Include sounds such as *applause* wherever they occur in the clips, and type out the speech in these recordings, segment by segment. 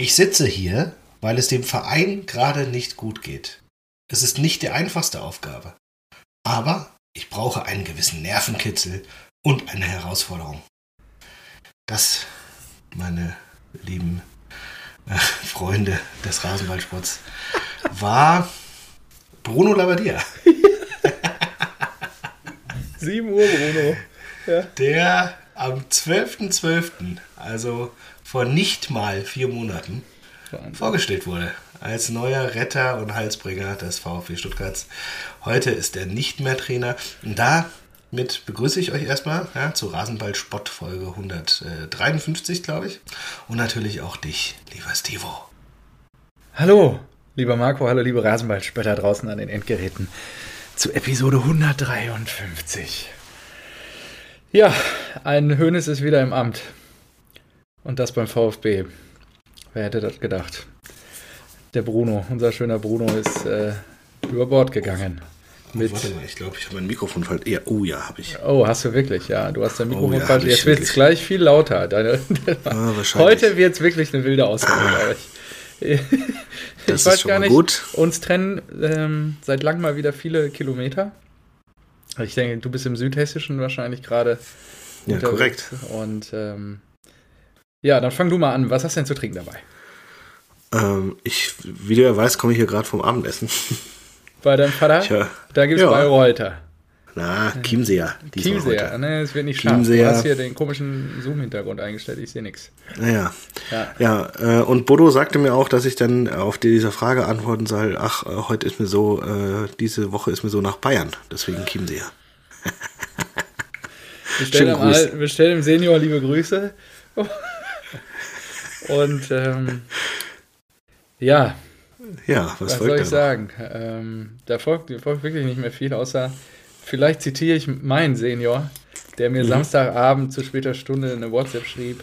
Ich sitze hier, weil es dem Verein gerade nicht gut geht. Es ist nicht die einfachste Aufgabe. Aber ich brauche einen gewissen Nervenkitzel und eine Herausforderung. Das, meine lieben äh, Freunde des Rasenballsports, war Bruno Labbadia. *laughs* 7 Uhr, Bruno. Ja. Der am 12.12., .12., also vor nicht mal vier Monaten, Wahnsinn. vorgestellt wurde als neuer Retter und Halsbringer des VfB Stuttgarts. Heute ist er nicht mehr Trainer. Und damit begrüße ich euch erstmal ja, zu Rasenball Spott Folge 153, glaube ich. Und natürlich auch dich, lieber Stevo. Hallo, lieber Marco, hallo, liebe Rasenballspötter draußen an den Endgeräten zu Episode 153. Ja, ein Hönes ist wieder im Amt. Und das beim VfB. Wer hätte das gedacht? Der Bruno, unser schöner Bruno, ist äh, über Bord gegangen. Mit Warte mal, ich glaube, ich habe mein Mikrofon falsch. Ja, oh ja, habe ich. Oh, hast du wirklich? Ja, du hast dein Mikrofon oh, ja, falsch. Jetzt wird es gleich viel lauter. Deine, ah, heute wird es wirklich eine wilde Ausgabe, ah. glaube *laughs* ich. Das ich weiß gar nicht, gut. uns trennen ähm, seit langem mal wieder viele Kilometer. Ich denke, du bist im Südhessischen wahrscheinlich gerade. Ja, korrekt. Und ähm, ja, dann fang du mal an. Was hast du denn zu trinken dabei? Ähm, ich, wie du ja weißt, komme ich hier gerade vom Abendessen. *laughs* Bei deinem Vater? Tja. Da gibt es ja. Bayreuther. Na, Chiemseer. Chiemseer, ne, es wird nicht scharf. Du hast hier den komischen Zoom-Hintergrund eingestellt, ich sehe nichts. Naja. Ja, ja äh, und Bodo sagte mir auch, dass ich dann auf diese Frage antworten soll, ach, äh, heute ist mir so, äh, diese Woche ist mir so nach Bayern, deswegen Chiemseer. Bestell bestell dem Senior liebe Grüße. Und ähm, ja. Ja, was, was soll ich sagen? Ähm, da folgt, folgt wirklich nicht mehr viel, außer vielleicht zitiere ich meinen Senior, der mir mhm. Samstagabend zu später Stunde eine WhatsApp schrieb,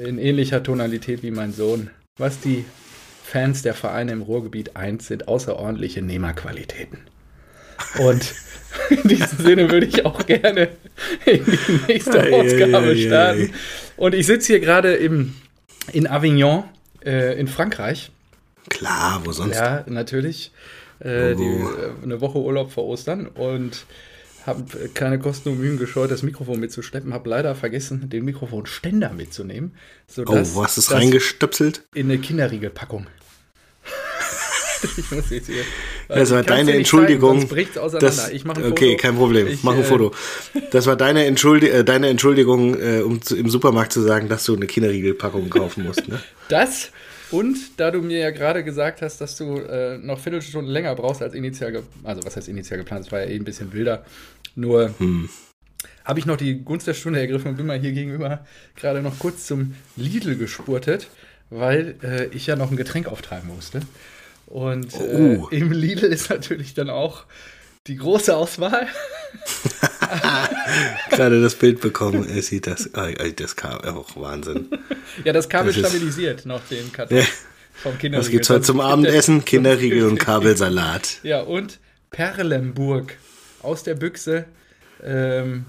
in ähnlicher Tonalität wie mein Sohn, was die Fans der Vereine im Ruhrgebiet eins sind, außerordentliche Nehmerqualitäten. Und *laughs* in diesem Sinne würde ich auch gerne in die nächste Ausgabe starten. Und ich sitze hier gerade in Avignon äh, in Frankreich. Klar, wo sonst? Ja, natürlich äh, die, äh, eine Woche Urlaub vor Ostern und habe keine Kosten und Mühen gescheut, das Mikrofon mitzuschleppen. Habe leider vergessen, den Mikrofonständer mitzunehmen. Sodass oh, wo hast du es reingestöpselt? In eine Kinderriegelpackung. *laughs* ich muss jetzt hier. Das war deine Entschuldigung. Zeigen, auseinander. Das, ich mache ein Foto. Okay, kein Problem. Ich, Mach ein äh, Foto. Das war deine, Entschuldi äh, deine Entschuldigung, äh, um zu, im Supermarkt zu sagen, dass du eine Kinderriegelpackung kaufen musst. Ne? *laughs* Das und da du mir ja gerade gesagt hast, dass du äh, noch Viertelstunde länger brauchst als initial, also was heißt initial geplant, das war ja eh ein bisschen wilder. Nur hm. habe ich noch die Gunst der Stunde ergriffen und bin mal hier gegenüber gerade noch kurz zum Lidl gespurtet, weil äh, ich ja noch ein Getränk auftreiben musste. Und äh, oh. im Lidl ist natürlich dann auch die große Auswahl. *laughs* Gerade das Bild bekommen, er sieht das, das Kabel, auch Wahnsinn. Ja, das Kabel das stabilisiert noch den Karton ja. vom Kinderriegel. Was gibt's heute zum Abendessen? Kinderriegel und *laughs* Kabelsalat. Ja, und Perlenburg aus der Büchse. Ähm,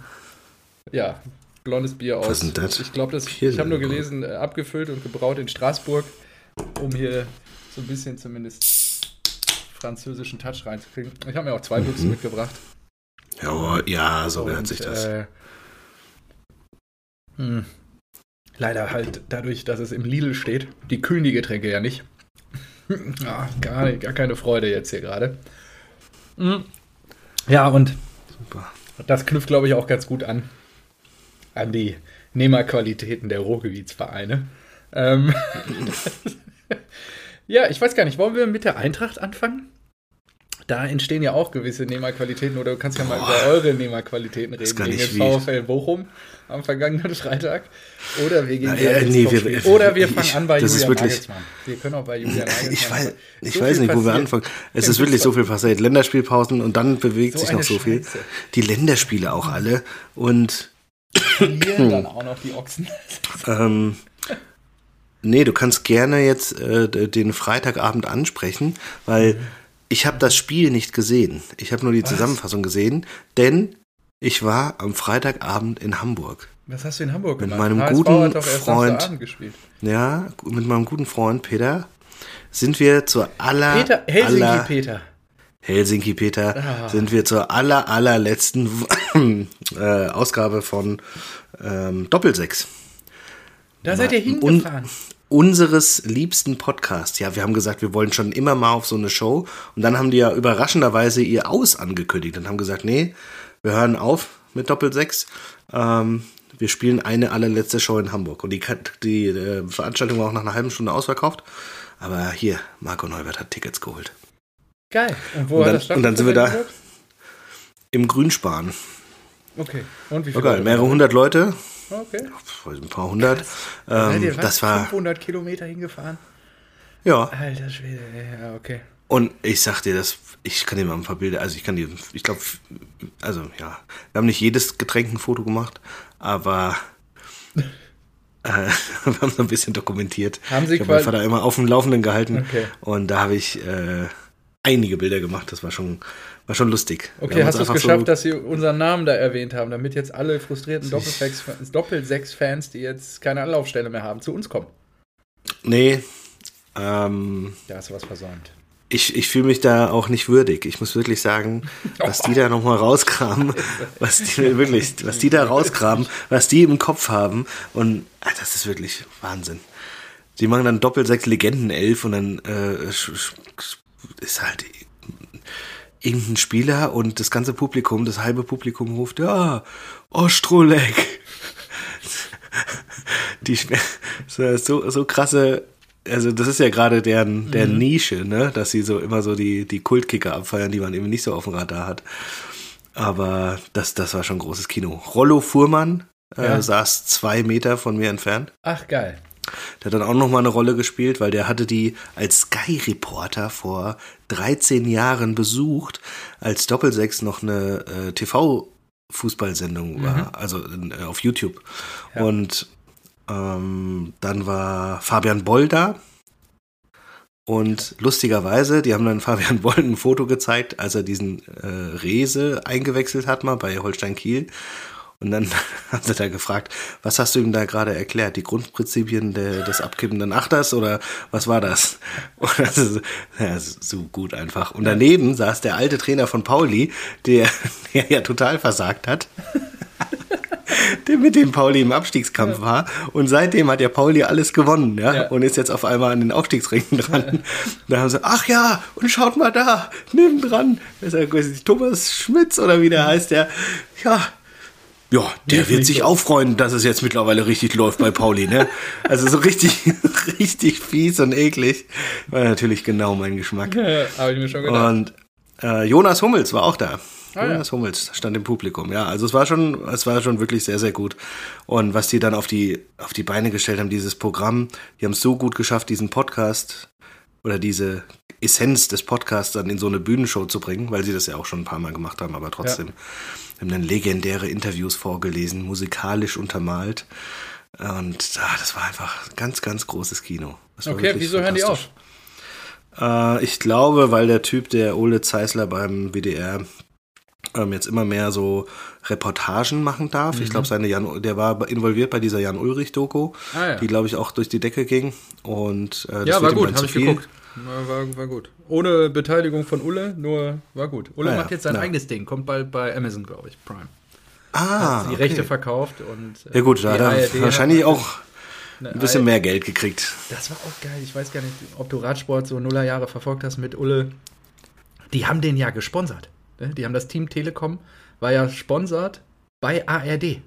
ja, blondes Bier aus. Was ist denn das? Ich glaube, ich habe nur gelesen, äh, abgefüllt und gebraut in Straßburg, um hier so ein bisschen zumindest französischen Touch reinzukriegen. Ich habe mir auch zwei mhm. Büchsen mitgebracht. Ja, ja so gehört sich das. Äh, hm. Leider halt dadurch, dass es im Lidl steht. Die kühlen die Getränke ja nicht. ja, *laughs* gar, gar keine Freude jetzt hier gerade. Hm. Ja, und Super. das knüpft, glaube ich, auch ganz gut an. An die Nehmerqualitäten der Ruhrgebietsvereine. Ähm, *laughs* *laughs* ja, ich weiß gar nicht, wollen wir mit der Eintracht anfangen? Da entstehen ja auch gewisse Nehmerqualitäten oder du kannst ja mal Boah, über eure Nehmerqualitäten reden. Gegen den VfL Bochum am vergangenen *laughs* Freitag. Oder wir gehen äh, nee, wir, Oder wir fangen ich, an bei Julian wirklich, Nagelsmann. Wir können auch bei Julian Nagelsmann. *laughs* Ich weiß, ich so weiß nicht, wo wir anfangen. Es ist wirklich so viel passiert. Länderspielpausen und dann bewegt so sich noch so Scheiße. viel. Die Länderspiele auch alle. Und verlieren dann auch noch die Ochsen. *laughs* ähm, nee, du kannst gerne jetzt äh, den Freitagabend ansprechen, weil mhm ich habe das Spiel nicht gesehen. Ich habe nur die Was? Zusammenfassung gesehen, denn ich war am Freitagabend in Hamburg. Was hast du in Hamburg Mit gemacht? meinem HSV guten Freund-. Ja, mit meinem guten Freund Peter sind wir zur aller, Peter, Helsinki aller Peter. Helsinki Peter Ah. sind wir zur aller allerletzten *clears throat* äh, Ausgabe von ähm, Doppelsechs. Da seid ihr hingefahren. Unseres liebsten Podcasts. Ja, wir haben gesagt, wir wollen schon immer mal auf so eine Show. Und dann haben die ja überraschenderweise ihr Aus angekündigt und haben gesagt, nee, wir hören auf mit Doppelsechs. Ähm, wir spielen eine allerletzte Show in Hamburg. Und die, die äh, Veranstaltung war auch nach einer halben Stunde ausverkauft. Aber hier, Marco Neubert hat Tickets geholt. Geil. Und wo Und hat dann- das und dann sind wir da. Im Grünspan. Okay. Und wie War viele geil. Mehrere hundert Leute. Okay. Ein paar hundert. Ähm, das war, 500 Kilometer hingefahren? ja. Alter Schwede, ja, okay. Und ich sag dir das, ich kann dir mal ein paar Bilder, also ich kann dir, ich glaube, also ja, wir haben nicht jedes Getränk ein Foto gemacht, aber *laughs* äh, *laughs* wir haben so ein bisschen dokumentiert. Haben Sie ich habe meinen Vater immer auf dem Laufenden gehalten Okay. und da habe ich äh, einige Bilder gemacht, das war schon, war schon lustig. Okay, hast du es geschafft, so, dass Sie unseren Namen da erwähnt haben, damit jetzt alle frustrierten Doppelsechs- Doppelsechs-Fans, die jetzt keine Anlaufstelle mehr haben, zu uns kommen? Nee, ähm, Da hast du was versäumt. ich, ich fühle mich da auch nicht würdig. Ich muss wirklich sagen, *laughs* was die da nochmal rauskramen, was die wirklich, was die da rauskramen, was die im Kopf haben. Und ah, das ist wirklich Wahnsinn. Die machen dann Doppelsechs Legendenelf und dann äh, ist halt irgendein Spieler und das ganze Publikum, das halbe Publikum ruft, ja, Ostrolek. *laughs* Die so, so, krasse, also das ist ja gerade deren, deren Nische, ne? Dass sie so immer so die, die Kultkicker abfeiern, die man eben nicht so auf dem Radar hat. Aber das, das war schon großes Kino. Rollo Fuhrmann äh, Ja. saß zwei Meter von mir entfernt. Ach, geil. Der hat dann auch noch mal eine Rolle gespielt, weil der hatte die als Sky-Reporter vor 13 Jahren besucht, als Doppelsechs noch eine äh, TV-Fußballsendung war, also äh, auf YouTube. Ja. Und ähm, dann war Fabian Boll da. Und lustigerweise, die haben dann *laughs* Fabian Boll ein Foto gezeigt, als er diesen äh, Rese eingewechselt hat, mal bei Holstein Kiel. Und dann *laughs* haben sie da gefragt, was hast du ihm da gerade erklärt? Die Grundprinzipien der, des abkippenden Achters oder was war das? *laughs* Und das ist ja, so gut einfach. Und daneben saß der alte Trainer von Pauli, der, *laughs* der ja total versagt hat. Der mit dem Pauli im Abstiegskampf war. Und seitdem hat ja Pauli alles gewonnen, ja? Ja. Und ist jetzt auf einmal an den Aufstiegsringen dran. Da haben sie, ach ja, und schaut mal da, ist ja Thomas Schmitz oder wie der heißt, der, ja, ja, der wird sich auch freuen, dass es jetzt mittlerweile richtig läuft bei Pauli, ne? *laughs* Also so richtig, *laughs* richtig fies und eklig. War natürlich genau mein Geschmack. Ja, Habe ich mir schon gedacht. Und äh, Jonas Hummels war auch da. Ah, Jonas Hummels stand im Publikum, ja. Also es war schon, es war schon wirklich sehr, sehr gut. Und was die dann auf die, auf die Beine gestellt haben, dieses Programm, die haben es so gut geschafft, diesen Podcast oder diese Essenz des Podcasts dann in so eine Bühnenshow zu bringen, weil sie das ja auch schon ein paar Mal gemacht haben, aber trotzdem. Haben dann legendäre Interviews vorgelesen, musikalisch untermalt. Und ah, das war einfach ein ganz, ganz großes Kino. Okay, wieso hören die auf? Äh, ich glaube, weil der Typ, der Ole Zeisler beim WDR ähm, jetzt immer mehr so Reportagen machen darf. Mhm. Ich glaube, seine Jan, der war involviert bei dieser Jan Ulrich Doku, Ah, ja. die glaube ich auch durch die Decke ging. Und äh, das Ja, war gut, habe ich geguckt. War, war, gut. Ohne Beteiligung von Ulle, nur war gut. Ulle Ah, macht jetzt sein Ja. eigenes Ding, kommt bald bei Amazon, glaube ich, Prime. Ah, die okay. Rechte verkauft und. äh, Ja gut, da hat er wahrscheinlich auch ein bisschen ARD mehr Geld gekriegt. Das war auch geil. Ich weiß gar nicht, ob du Radsport so Nullerjahre verfolgt hast mit Ulle. Die haben den ja gesponsert. ne? Die haben das Team Telekom, war ja sponsert bei ARD.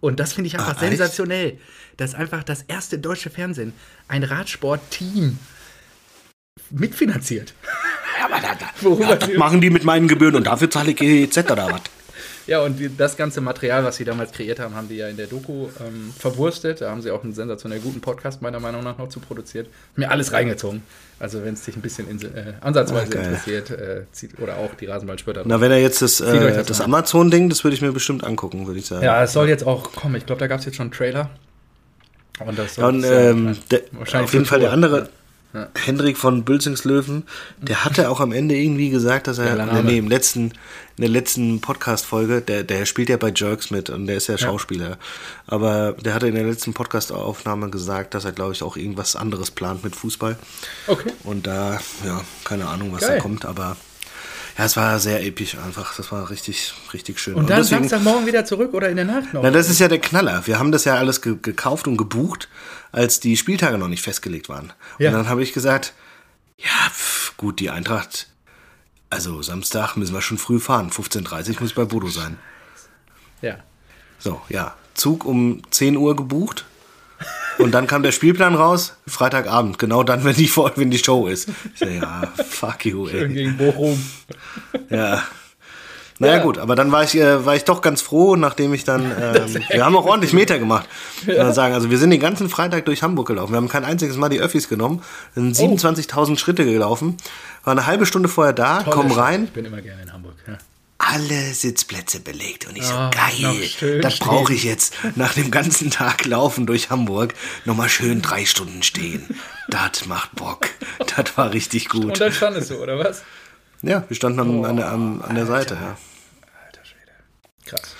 Und das finde ich einfach Ah, sensationell, dass einfach das erste deutsche Fernsehen ein Radsport-Team mitfinanziert. Ja, aber da, da, ja, das machen die mit meinen Gebühren und dafür zahle ich GEZ oder was? Ja, und das ganze Material, was sie damals kreiert haben, haben die ja in der Doku ähm, verwurstet. Da haben sie auch einen sensationell guten Podcast meiner Meinung nach noch zu produziert. Mir alles reingezogen. Also wenn es dich ein bisschen in, äh, ansatzweise geil. interessiert, äh, zieht, oder auch die Rasenballspötter. Na, wenn er jetzt das, äh, das das. Amazon-Ding, das würde ich mir bestimmt angucken, würde ich sagen. Ja, es soll jetzt auch kommen. Ich glaube, da gab es jetzt schon einen Trailer. Und das soll Ja, und ähm, der, wahrscheinlich auf jeden Fall der andere, Ja. Hendrik von Bülzingslöwen, der hatte auch am Ende irgendwie gesagt, dass er, ja, nee, im letzten, in der letzten Podcast-Folge, der, der spielt ja bei Jerks mit und der ist ja Schauspieler. Ja. Aber der hatte in der letzten Podcast-Aufnahme gesagt, dass er, glaube ich, auch irgendwas anderes plant mit Fußball. Okay. Und da, ja, keine Ahnung, was Geil. da kommt, aber ja, es war sehr episch einfach. Das war richtig, richtig schön. Und dann und deswegen, Samstagmorgen wieder zurück oder in der Nacht noch? Na, das ist ja der Knaller. Wir haben das ja alles ge gekauft und gebucht, als die Spieltage noch nicht festgelegt waren. Ja. Und dann habe ich gesagt, ja, pf, gut, die Eintracht, also Samstag müssen wir schon früh fahren. 15.30 Uhr muss ich bei Bodo sein. Ja. So, ja. Zug um 10 Uhr gebucht. Und dann kam der Spielplan raus, Freitagabend, genau dann, wenn die, wenn die Show ist. Ich so, ja, fuck you, ey. Schön gegen Bochum. Ja. Naja, ja. gut, aber dann war ich, äh, war ich doch ganz froh, nachdem ich dann. *laughs* Ähm, wir haben auch ordentlich Meter gemacht. Ja. Sagen. Also, wir sind den ganzen Freitag durch Hamburg gelaufen. Wir haben kein einziges Mal die Öffis genommen, sind 27.000 oh. Schritte gelaufen, war eine halbe Stunde vorher da, Tolle kommen rein. Ich bin immer gerne in Hamburg. Ja alle Sitzplätze belegt. Und ich so, oh, geil, das brauche ich jetzt nach dem ganzen Tag Laufen durch Hamburg nochmal schön drei Stunden stehen. das macht Bock. Das war richtig gut. Und dann standest du, oder was? Ja, wir standen oh, an, der, an, an der Seite, ja. Alter Schwede. Krass.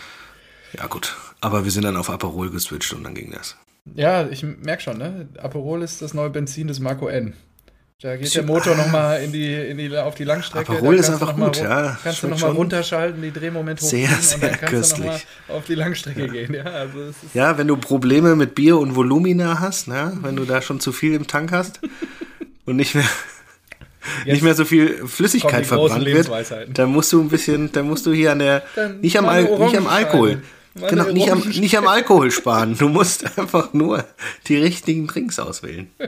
Ja, gut. Aber wir sind dann auf Aperol geswitcht und dann ging das. Ja, ich merke schon, ne? Aperol ist das neue Benzin des Marco N. Da geht der Motor nochmal in die, in die, auf die Langstrecke. Aperol ist einfach gut, ja. Kannst du nochmal runterschalten, die Drehmoment hochziehen sehr, sehr und dann kannst köstlich. du nochmal auf die Langstrecke ja. gehen. Ja, also ja, wenn du Probleme mit Bier und Volumina hast, ne? wenn du da schon zu viel im Tank hast und nicht mehr, *laughs* nicht mehr so viel Flüssigkeit verbrannt wird, dann musst du ein bisschen, dann musst du hier an der, dann nicht am, Al nicht am Alkohol, Genau, nicht am, nicht am Alkohol sparen. Du musst einfach nur die richtigen Drinks auswählen. *laughs*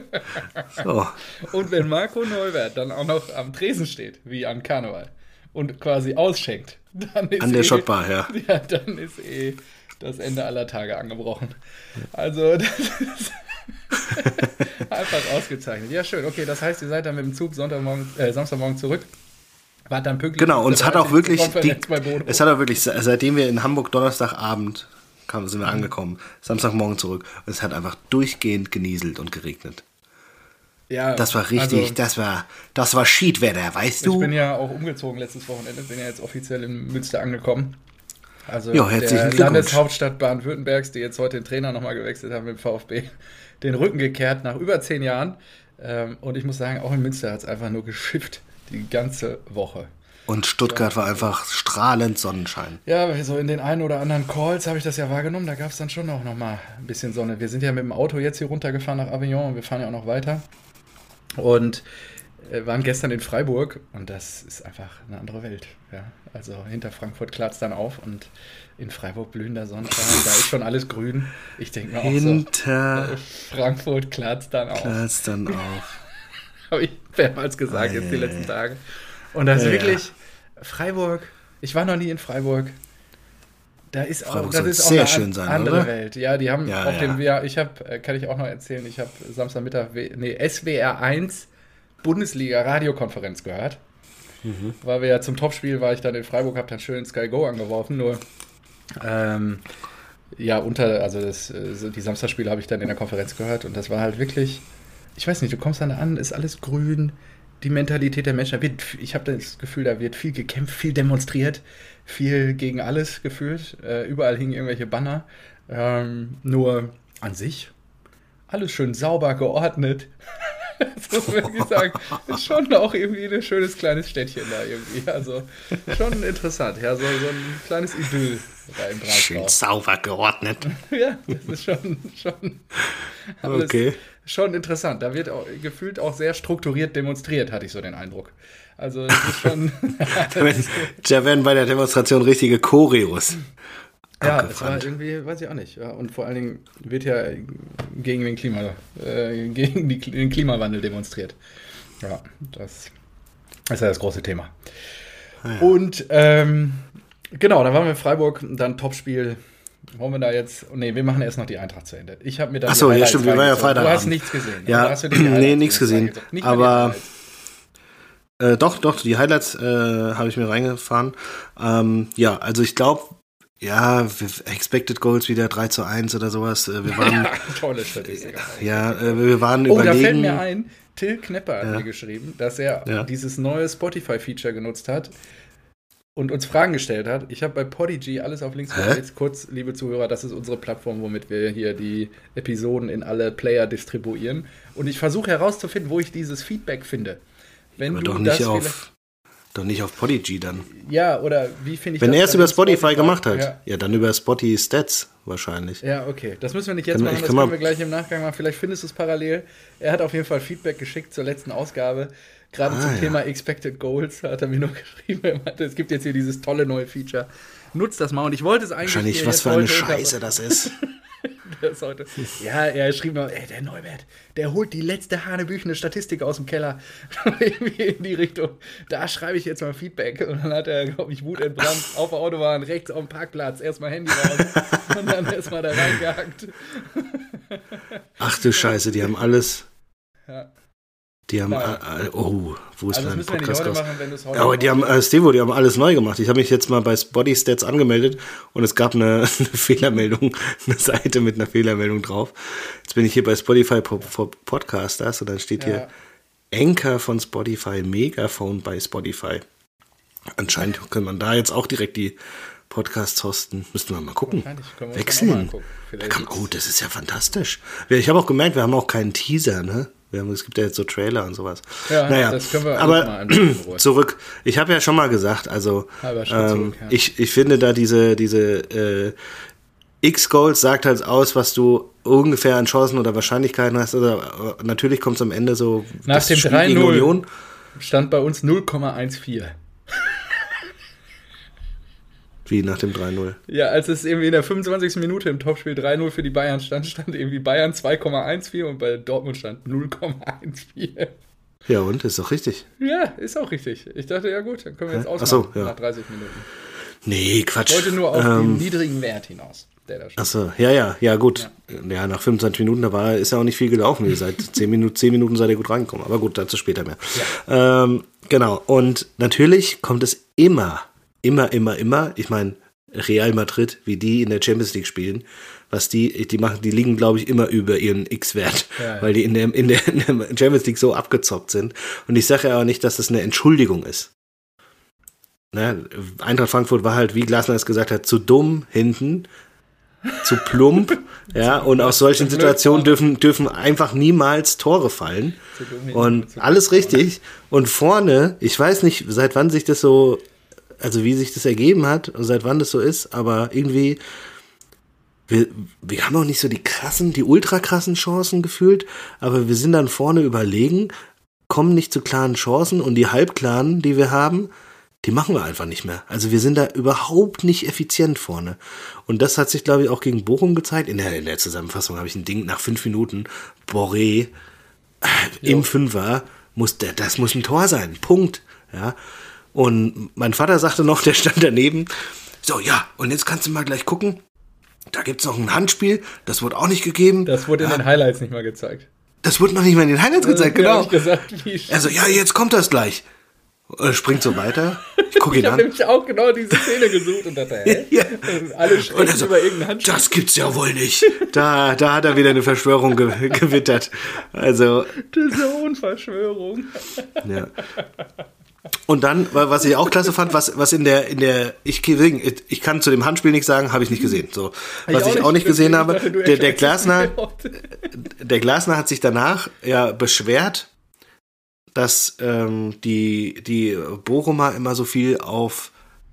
So. Und wenn Marco Neuwert dann auch noch am Tresen steht, wie am Karneval, und quasi ausschenkt, dann ist An der eh, Schottbar, ja. *laughs* ja. Dann ist eh das Ende aller Tage angebrochen. Also, *laughs* das ist einfach ausgezeichnet. Ja, schön. Okay, das heißt, ihr seid dann mit dem Zug Sonntagmorgen, äh, Samstagmorgen zurück. War dann pünktlich. Genau, und *laughs* es hat auch wirklich, die, es hat auch wirklich, seitdem wir in Hamburg Donnerstagabend kamen, sind wir mhm. angekommen, Samstagmorgen zurück, und es hat einfach durchgehend genieselt und geregnet. Ja, das war richtig, also, das war, das war Schiedwetter, weißt du? Ich bin ja auch umgezogen letztes Wochenende, bin ja jetzt offiziell in Münster angekommen. Also jo, der Landeshauptstadt Baden-Württembergs, die jetzt heute den Trainer nochmal gewechselt haben mit dem VfB, den Rücken gekehrt nach über zehn Jahren. Ähm, und ich muss sagen, auch in Münster hat es einfach nur geschifft. Die ganze Woche. Und Stuttgart war einfach strahlend Sonnenschein. Ja, so in den einen oder anderen Calls habe ich das ja wahrgenommen. Da gab es dann schon auch noch mal ein bisschen Sonne. Wir sind ja mit dem Auto jetzt hier runtergefahren nach Avignon und wir fahren ja auch noch weiter. Und äh, waren gestern in Freiburg und das ist einfach eine andere Welt. Ja, also hinter Frankfurt klart es dann auf und in Freiburg blühender Sonnenschein, da ist schon alles grün. Ich denke mir auch hinter so, äh, Frankfurt klart es dann auf. Klart dann auf. Habe ich mehrmals gesagt jetzt die letzten Tage. Und das ist ja, wirklich Freiburg. Ich war noch nie in Freiburg. Da ist auch, das ist auch sehr eine schön sein, andere oder? Welt. Ja, die haben ja, auf dem, ja, ich habe, äh, kann ich auch noch erzählen, ich habe Samstagmittag, nee, SWR 1 Bundesliga Radiokonferenz gehört. Mhm. Weil wir ja zum Topspiel war ich dann in Freiburg, habe dann schön Sky Go angeworfen, nur ähm, ja, unter, also das, äh, die Samstagspiele habe ich dann in der Konferenz gehört und das war halt wirklich ich weiß nicht, du kommst dann an, ist alles grün, die Mentalität der Menschen, wird, ich habe das Gefühl, da wird viel gekämpft, viel demonstriert, viel gegen alles gefühlt. Äh, überall hingen irgendwelche Banner. Ähm, nur an sich alles schön sauber geordnet. *laughs* das muss man wirklich sagen. Ist schon auch irgendwie ein schönes kleines Städtchen da irgendwie. Also schon interessant. Ja, so, so ein kleines Idyll da im Breisgau. Schön sauber geordnet. *laughs* ja, das ist schon, schon *laughs* alles, okay schon interessant. Da wird auch, gefühlt auch sehr strukturiert demonstriert, hatte ich so den Eindruck. Also es ist schon. *laughs* *laughs* da werden bei der Demonstration richtige Choreos. Ja, es war irgendwie, weiß ich auch nicht. Ja, und vor allen Dingen wird ja gegen den Klima, äh, gegen die, den Klimawandel demonstriert. Ja, das, das ist ja das große Thema. Ah ja. Und ähm, genau, dann waren wir in Freiburg, dann Topspiel wollen wir da jetzt. Nee, wir machen erst noch die Eintracht zu Ende. Ich habe mir da. Achso, ja, stimmt, wir waren ja Freitag. Du hast nichts gesehen. Ja, hast du nee, nichts gesehen. Nicht aber. Äh, doch, doch, die Highlights äh, habe ich mir reingefahren. Ähm, ja, also ich glaube, ja, Expected Goals wieder 3 zu 1 oder sowas. Äh, wir *laughs* waren, Tolle Statistik. *laughs* Ja, äh, wir waren oh, überlegen. da fällt mir ein, Till Knepper hat Ja. mir geschrieben, dass er Ja. dieses neue Spotify-Feature genutzt hat und uns Fragen gestellt hat. Ich habe bei Podigy alles auf Links Hä? gestellt. Kurz, liebe Zuhörer, das ist unsere Plattform, womit wir hier die Episoden in alle Player distribuieren. Und ich versuche herauszufinden, wo ich dieses Feedback finde. Wenn Aber du doch nicht auf, doch nicht auf Podigy dann. Ja, oder wie finde ich Wenn das er es über den Spotify gemacht hat. Ja. Ja. dann über Spotify Stats wahrscheinlich. Ja, okay. Das müssen wir nicht jetzt Kann machen, das können wir gleich im Nachgang machen. Vielleicht findest du es parallel. Er hat auf jeden Fall Feedback geschickt zur letzten Ausgabe. Gerade Ah, zum ja. Thema Expected Goals hat er mir noch *laughs* geschrieben. Er meinte, es gibt jetzt hier dieses tolle neue Feature. Nutzt das mal. Und ich wollte es eigentlich. Wahrscheinlich, was für eine Scheiße das *laughs* ist. das heute. Ja, er schrieb noch, ey, der Neubert, der holt die letzte hanebüchene Statistik aus dem Keller. *laughs* Irgendwie in die Richtung. Da schreibe ich jetzt mal Feedback. Und dann hat er, glaube ich, wutentbrannt auf der Autobahn, rechts auf dem Parkplatz, erstmal Handy raus und dann erstmal da reingehackt. Ach du Scheiße, die haben alles. Ja. Die haben. Äh, äh, oh, wo ist Also mein Podcast raus? machen, aber die haben, äh, Stevo, die haben alles neu gemacht. Ich habe mich jetzt mal bei Body Stats angemeldet und es gab eine, *laughs* eine Fehlermeldung, eine Seite mit einer Fehlermeldung drauf. Jetzt bin ich hier bei Spotify for Podcasters und dann steht hier Ja. Anchor von Spotify, Megaphone bei Spotify. Anscheinend kann man da jetzt auch direkt die Podcasts hosten. Müssten wir mal gucken. Auch mal Wechseln. angucken. Da kann, oh, das ist ja fantastisch. Ich habe auch gemerkt, wir haben auch keinen Teaser, ne? Es gibt ja jetzt so Trailer und sowas. Ja, naja, das können wir aber mal *clears throat* zurück. Ich habe ja schon mal gesagt, also ähm, zurück, ja. ich, ich finde da diese, diese äh, X-Goals sagt halt aus, was du ungefähr an Chancen oder Wahrscheinlichkeiten hast. Oder, äh, natürlich kommt es am Ende so Nach dem Spiel gegen 3-0. Union. Stand bei uns 0,14. Wie nach dem 3-0. Ja, als es irgendwie in der 25. Minute im Topspiel 3-0 für die Bayern stand, stand irgendwie Bayern 2,14 und bei Dortmund stand 0,14. Ja, und? Ist doch richtig. Ja, ist auch richtig. Ich dachte, ja gut, dann können wir jetzt ausmachen so, ja. nach 30 Minuten. Nee, Quatsch. Ich wollte nur auf Ähm, den niedrigen Wert hinaus. Achso, ja, ja, ja, gut. Ja. nach 25 Minuten, da war, ist ja auch nicht viel gelaufen. Seid 10 Minuten, 10 Minuten seid ihr gut reingekommen. Aber gut, dazu später mehr. Ähm, genau. Und natürlich kommt es immer, immer, immer, immer, ich meine, Real Madrid, wie die in der Champions League spielen, was die, die machen, die liegen, glaube ich, immer über ihren X-Wert, Ja, ja. weil die in der, in, der, in der Champions League so abgezockt sind. Und ich sage ja auch nicht, dass das eine Entschuldigung ist. Ne? Eintracht Frankfurt war halt, wie Glasner es gesagt hat, zu dumm hinten, zu plump, *laughs* ja, und aus solchen Situationen dürfen, dürfen einfach niemals Tore fallen. Und alles richtig. Und vorne, ich weiß nicht, seit wann sich das so, also wie sich das ergeben hat und seit wann das so ist, aber irgendwie, wir, wir haben auch nicht so die krassen, die ultra krassen Chancen gefühlt, aber wir sind dann vorne überlegen, kommen nicht zu klaren Chancen und die halbklaren, die wir haben, die machen wir einfach nicht mehr. Also wir sind da überhaupt nicht effizient vorne. Und das hat sich, glaube ich, auch gegen Bochum gezeigt. In der, in der Zusammenfassung habe ich ein Ding nach fünf Minuten, Boré, im Fünfer muss der, das muss ein Tor sein. Punkt. Ja. Und mein Vater sagte noch, *laughs* der stand daneben. So, ja, und jetzt kannst du mal gleich gucken. Da gibt's noch ein Handspiel, das wurde auch nicht gegeben. Das wurde in ja, den Highlights nicht mal gezeigt. das wurde noch nicht mal in den Highlights gezeigt, Ja, genau. ich gesagt, Also, ja, jetzt kommt das gleich. Er springt so weiter. *laughs* Ich gucke ihn ich habe an. nämlich auch genau diese Szene gesucht und dachte, hä? *laughs* Ja. Und Alle Und er sprechen so, über irgendeinen Handspiel. das gibt's ja wohl nicht. Da, da hat er wieder eine Verschwörung ge gewittert. Also, Diese Unverschwörung. Ja. Und dann, wa- was ich auch klasse fand, was, was in der, in der, ich, ich kann zu dem Handspiel nichts sagen, habe ich nicht gesehen. So, was ich auch nicht gesehen habe, der, der Glasner, *laughs* der Glasner hat sich danach ja beschwert, dass ähm, die, die Bochumer immer so viel auf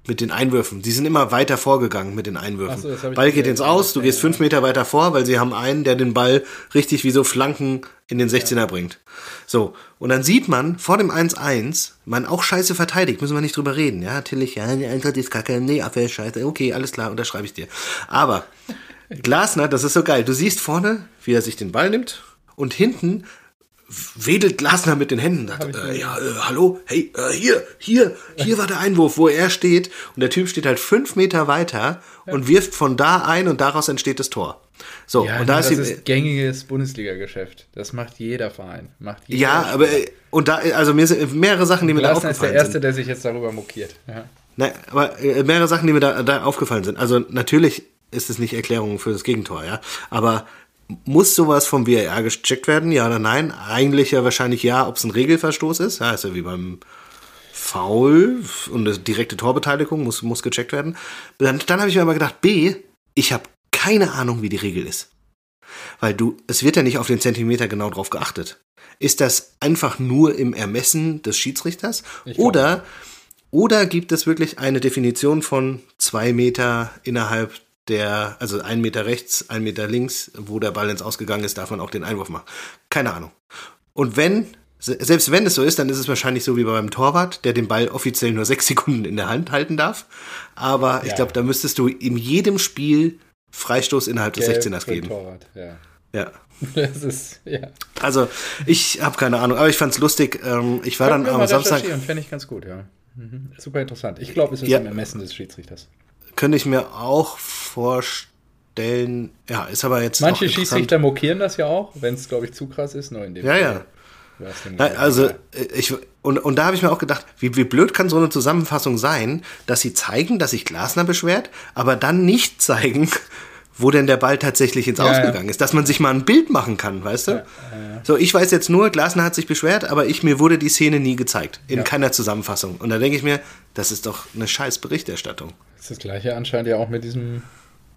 mit den Einwürfen. Sie sind immer weiter vorgegangen mit den Einwürfen. So, Ball geht ins Aus, du Ja, gehst ja. fünf Meter weiter vor, weil sie haben einen, der den Ball richtig wie so Flanken in den 16er bringt. So, und dann sieht man vor dem 1-1, man auch scheiße verteidigt, müssen wir nicht drüber reden. Ja, natürlich, ja, die Eintracht ist kacke, nee, Abwehr ist scheiße, okay, alles klar, unterschreibe ich dir. Aber *laughs* Glasner, das ist so geil, du siehst vorne, wie er sich den Ball nimmt und hinten wedelt Glasner mit den Händen. Sagt, äh, ja, äh, hallo, hey, äh, hier, hier, hier war der Einwurf, wo er steht. Und der Typ steht halt fünf Meter weiter und wirft von da ein und daraus entsteht das Tor. So, Ja, und da das ist, ist, gängiges Bundesliga-Geschäft. Das macht jeder Verein. Macht jeder ja, aber äh, und da, also mir sind mehrere Sachen, die mir da Glasner ist der aufgefallen Erste, sind. der sich jetzt darüber mokiert. Ja. Nein, aber äh, mehrere Sachen, die mir da, da aufgefallen sind. Also natürlich ist es nicht Erklärung für das Gegentor, ja. Aber muss sowas vom VAR gecheckt werden? Ja oder nein? Eigentlich ja wahrscheinlich ja, ob es ein Regelverstoß ist. Ja, ist ja wie beim Foul und eine direkte Torbeteiligung muss, muss gecheckt werden. Dann, dann habe ich mir aber gedacht, B, ich habe keine Ahnung, wie die Regel ist. Weil du, es wird ja nicht auf den Zentimeter genau drauf geachtet. Ist das einfach nur im Ermessen des Schiedsrichters? Oder, oder gibt es wirklich eine Definition von zwei Meter innerhalb der, also ein Meter rechts, ein Meter links, wo der Ball ins Ausgegangen ist, darf man auch den Einwurf machen? Keine Ahnung. Und wenn, selbst wenn es so ist, dann ist es wahrscheinlich so wie beim Torwart, der den Ball offiziell nur sechs *laughs* Sekunden in der Hand halten darf. Aber ja. ich glaube, da müsstest du in jedem Spiel Freistoß innerhalb des Gelb 16ers geben. Torwart, ja. Ja. *laughs* Das ist, ja. Also, ich habe keine Ahnung, aber ich fand es lustig. Ähm, ich war Können dann am Samstag. Fände ich ganz gut, ja. Mhm. Super interessant. Ich glaube, es ist ja. im Ermessen des Schiedsrichters. Könnte ich mir auch vorstellen. Ja, ist aber jetzt. Manche Schiedsrichter mokieren das ja auch, wenn es, glaube ich, zu krass ist. Nur in dem ja, Fall. ja. Nein, also äh, ich und, und da habe ich mir auch gedacht, wie, wie blöd kann so eine Zusammenfassung sein, dass sie zeigen, dass sich Glasner beschwert, aber dann nicht *laughs* zeigen, wo denn der Ball tatsächlich ins Ausgegangen ja. ist, dass man sich mal ein Bild machen kann, weißt du? So, ich weiß jetzt nur, Glasner hat sich beschwert, aber ich mir wurde die Szene nie gezeigt, in keiner Zusammenfassung. Und da denke ich mir, das ist doch eine scheiß Berichterstattung. Das ist das gleiche anscheinend ja auch mit diesem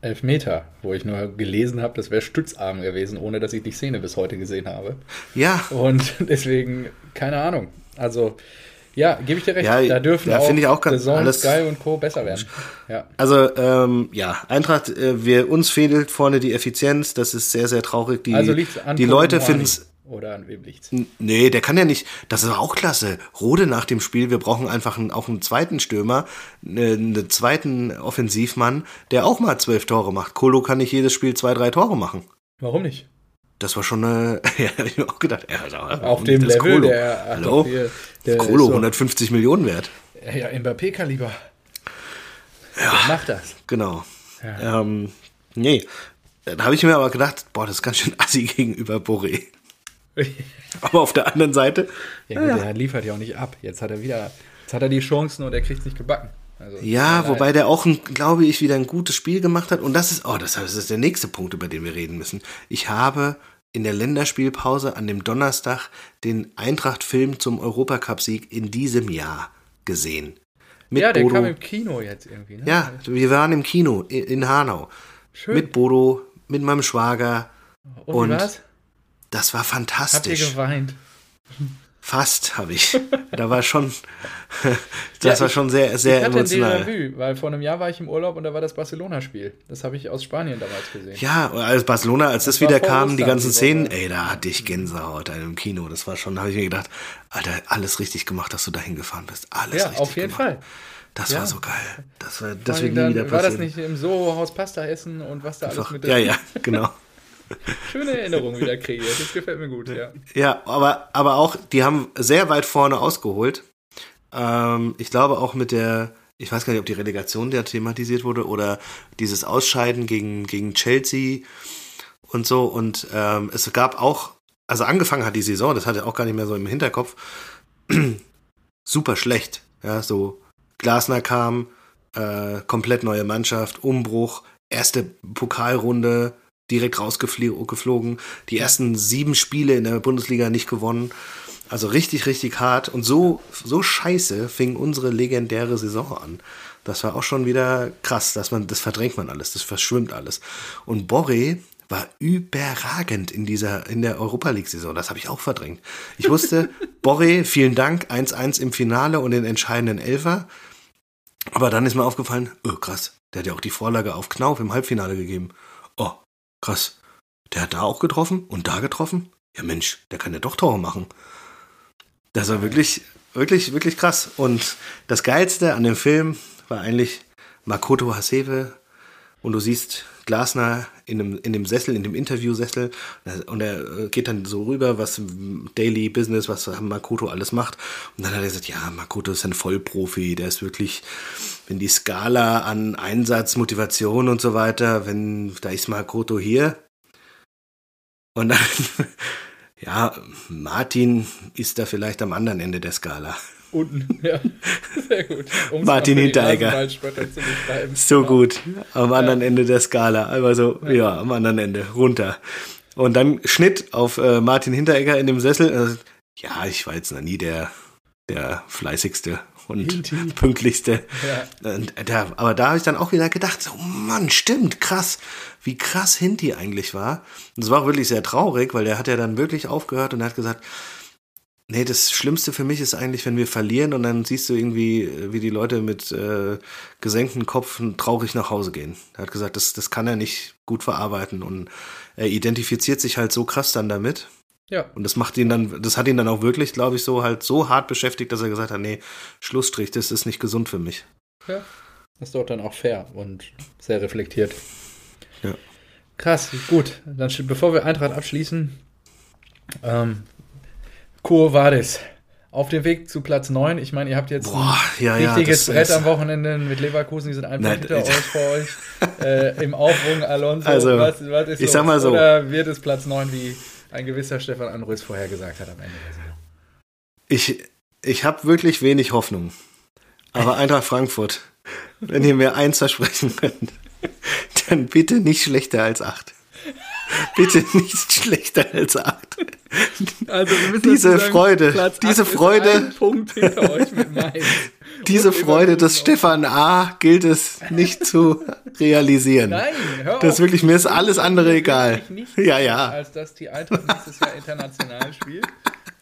Elfmeter, wo ich nur gelesen habe, das wäre Stützarm gewesen, ohne dass ich die Szene bis heute gesehen habe. Ja. Und deswegen, keine Ahnung. Also, ja, gebe ich dir recht. Ja, da dürfen ja, auch ich auch ganz, Saison, alles Sky und Co. besser werden. Ja. Also, ähm, ja, Eintracht, äh, wir, uns fehlt vorne die Effizienz. Das ist sehr, sehr traurig. Die, also an die Leute finden es. Oder an wem liegt's? Nee, der kann ja nicht. Das ist auch klasse. Rode nach dem Spiel. Wir brauchen einfach einen, auch einen zweiten Stürmer, einen, einen zweiten Offensivmann, der auch mal zwölf Tore macht. Kolo kann nicht jedes Spiel zwei, drei Tore machen. Warum nicht? Das war schon eine, *laughs* ja, hab ich mir auch gedacht, ja, auf dem Level, Kolo. der, Hallo? Hier, der Kolo, so, 150 Millionen wert. Ja, Mbappé-Kaliber. Ja, der macht das. Genau. Ja. Ähm, nee, da habe ich mir aber gedacht, boah, das ist ganz schön assi gegenüber Boré. *laughs* aber auf der anderen Seite. Ja, gut, ja. der liefert ja auch nicht ab. Jetzt hat er wieder, jetzt hat er die Chancen und er kriegt es nicht gebacken. Also, ja, wobei der auch, ein, glaube ich, wieder ein gutes Spiel gemacht hat. Und das ist, oh, das ist der nächste Punkt, über den wir reden müssen. Ich habe in der Länderspielpause an dem Donnerstag den Eintracht-Film zum Europacup-Sieg in diesem Jahr gesehen. Mit ja, der Bodo. kam im Kino jetzt irgendwie. Ne? Ja, wir waren im Kino in Hanau. Schön. Mit Bodo, mit meinem Schwager. Und, und was? das war fantastisch. Habt ihr geweint? Fast habe ich. *laughs* da war schon, *laughs* das ja, war schon sehr, sehr ich hatte emotional. Ein weil vor einem Jahr war ich im Urlaub und da war das Barcelona-Spiel. Das habe ich aus Spanien damals gesehen. Ja, als Barcelona, als das, das wieder kam, die ganzen Szenen, ey, da hatte ich Gänsehaut im Kino. Das war schon, habe ich mir gedacht, Alter, alles richtig gemacht, dass du da hingefahren bist. Alles ja, richtig auf jeden gemacht. Fall. Das ja. war so geil. Das war, das wird nie wieder passieren. War das nicht im Soho-Haus Pasta essen und was da Einfach, alles mit Ja, ja, genau. *laughs* Schöne Erinnerung wieder kreiert. Das gefällt mir gut, ja. Ja, aber, aber auch, die haben sehr weit vorne ausgeholt. Ähm, ich glaube auch mit der, ich weiß gar nicht, ob die Relegation der thematisiert wurde oder dieses Ausscheiden gegen, gegen Chelsea und so. Und ähm, es gab auch, also angefangen hat die Saison, das hatte ich auch gar nicht mehr so im Hinterkopf, *clears throat* super schlecht. Ja, so Glasner kam, äh, komplett neue Mannschaft, Umbruch, erste Pokalrunde, direkt rausgeflogen. Die ersten sieben Spiele in der Bundesliga nicht gewonnen. Also richtig, richtig hart. Und so, so scheiße fing unsere legendäre Saison an. Das war auch schon wieder krass, dass man, das verdrängt man alles, das verschwimmt alles. Und Borre war überragend in dieser, in der Europa League-Saison. Das habe ich auch verdrängt. Ich wusste, *laughs* Borre, vielen Dank, 1-1 im Finale und den entscheidenden Elfer. Aber dann ist mir aufgefallen, oh krass, der hat ja auch die Vorlage auf Knauf im Halbfinale gegeben. Oh, krass, der hat da auch getroffen und da getroffen? Ja Mensch, der kann ja doch Tore machen. Das war wirklich, wirklich, wirklich krass. Und das Geilste an dem Film war eigentlich Makoto Hasebe. Und du siehst Glasner in dem, in dem Sessel, in dem Interviewsessel. Und er geht dann so rüber, was Daily Business, was Makoto alles macht. Und dann hat er gesagt, ja, Makoto ist ein Vollprofi. Der ist wirklich, wenn die Skala an Einsatz, Motivation und so weiter, wenn, da ist Makoto hier. Und dann, *laughs* ja, Martin ist da vielleicht am anderen Ende der Skala. Unten, *laughs* ja. Sehr gut. Um's Martin Hinteregger. So gut. Am anderen ja. Ende der Skala. Also, ja. ja. am anderen Ende. Runter. Und dann Schnitt auf äh, Martin Hinteregger in dem Sessel. Also, ja, ich war jetzt noch nie der, der fleißigste und Hinti. pünktlichste. Ja. Und da, aber da habe ich dann auch wieder gedacht, oh Mann, stimmt, krass, wie krass Hinti eigentlich war. Und es war auch wirklich sehr traurig, weil der hat ja dann wirklich aufgehört und hat gesagt, Nee, das Schlimmste für mich ist eigentlich, wenn wir verlieren und dann siehst du irgendwie, wie die Leute mit äh, gesenkten Kopf traurig nach Hause gehen. Er hat gesagt, das, das kann er nicht gut verarbeiten und er identifiziert sich halt so krass dann damit. Ja. Und das macht ihn dann, das hat ihn dann auch wirklich, glaube ich, so halt so hart beschäftigt, dass er gesagt hat, nee, Schlussstrich, das ist nicht gesund für mich. Ja. Das ist doch dann auch fair und sehr reflektiert. Ja. Krass, gut. Dann bevor wir Eintracht abschließen, ähm, Quo Vadis. Auf dem Weg zu Platz 9. Ich meine, ihr habt jetzt Boah, ja, ein richtiges ja, Brett am Wochenende mit Leverkusen. Die sind ein Punkt hinter euch vor euch. Äh, Im Aufrung Alonso. Also, was, was ist ich so? sag mal so. Oder wird es Platz 9, wie ein gewisser Stefan Anrüß vorher gesagt hat am Ende? Ich, ich habe wirklich wenig Hoffnung. Aber Eintracht Frankfurt, wenn ihr mir eins versprechen könnt, *laughs* dann bitte nicht schlechter als 8. *laughs* Bitte nicht schlechter als 8. Also diese sagen, Freude, Platz diese Freude, *laughs* diese Freude des Stefan A. gilt es nicht zu realisieren. Nein, hör auf. Das ist wirklich, mir ist alles andere egal. *laughs* Ja, ja. Als dass die Eintracht nächstes Jahr international spielt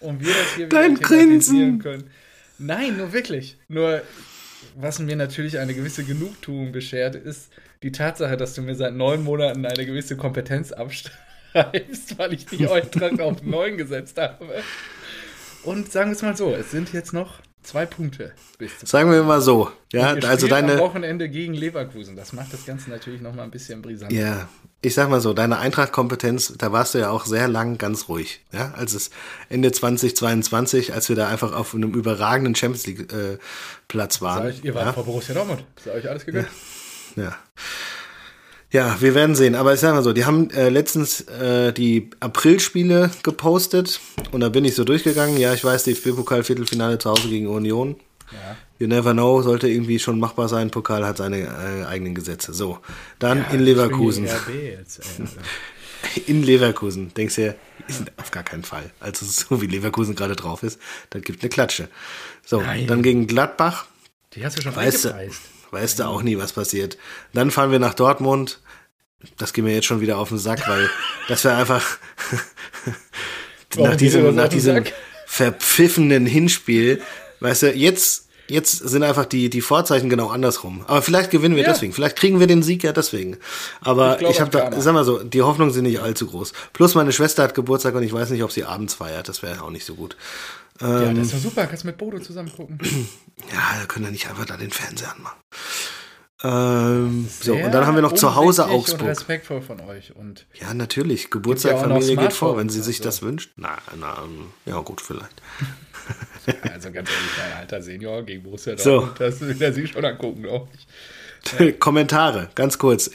und wir das hier Dein wieder Grinsen. können. Nein, nur wirklich. Nur, was mir natürlich eine gewisse Genugtuung beschert, ist die Tatsache, dass du mir seit neun Monaten eine gewisse Kompetenz abstreibst *laughs* weil ich die Eintracht auf *laughs* 9 gesetzt habe. Und sagen wir es mal so, es sind jetzt noch zwei Punkte. sagen wir mal so, ja, also deine am Wochenende gegen Leverkusen, das macht das Ganze natürlich noch mal ein bisschen brisanter. Ja, ich sag mal so, deine Eintracht-Kompetenz, da warst du ja auch sehr lang ganz ruhig, ja, als es Ende 2022, als wir da einfach auf einem überragenden Champions League äh, waren. Ich, ihr wart ja? vor Borussia Dortmund, ist euch alles gegönnt? ja. Ja. Ja, wir werden sehen. Aber ich sag mal so, die haben äh, letztens äh, die Aprilspiele gepostet und da bin ich so durchgegangen. Ja, ich weiß, DFB-Pokal-Viertelfinale zu Hause gegen Union. Ja. You never know, sollte irgendwie schon machbar sein. Pokal hat seine äh, eigenen Gesetze. So, dann ja, in Leverkusen. Jetzt, *laughs* in Leverkusen. Denkst du, auf gar keinen Fall. Also *laughs* so wie Leverkusen gerade drauf ist, dann gibt eine Klatsche. So, Nein. dann gegen Gladbach. Die hast du schon weißt eingepreist weißt du auch nie, was passiert. Dann fahren wir nach Dortmund. Das geht mir jetzt schon wieder auf den Sack, weil *laughs* das wäre einfach nach diesem, nach diesem verpfiffenen Hinspiel, weißt du, jetzt, jetzt sind einfach die, die Vorzeichen genau andersrum. Aber vielleicht gewinnen wir ja. deswegen. Vielleicht kriegen wir den Sieg ja deswegen. Aber ich, ich habe da, sag mal so, die Hoffnungen sind nicht allzu groß. Plus meine Schwester hat Geburtstag und ich weiß nicht, ob sie abends feiert. Das wäre auch nicht so gut. Ja, das ist doch super. Kannst mit Bodo zusammen gucken. *clears throat* Ja, da können wir nicht einfach da den Fernseher anmachen. Ähm, so, und dann haben wir noch zu Hause Augsburg. Und respektvoll von euch. Und ja, natürlich. Geburtstagfamilie ja geht vor, wenn sie sich so. das wünscht. Na, na, ja, gut, vielleicht. *laughs* also ganz ehrlich, mein alter Senior gegen Borussia Dortmund, so. das will er sich schon angucken, glaube ich. Ja. *laughs* Kommentare, ganz kurz.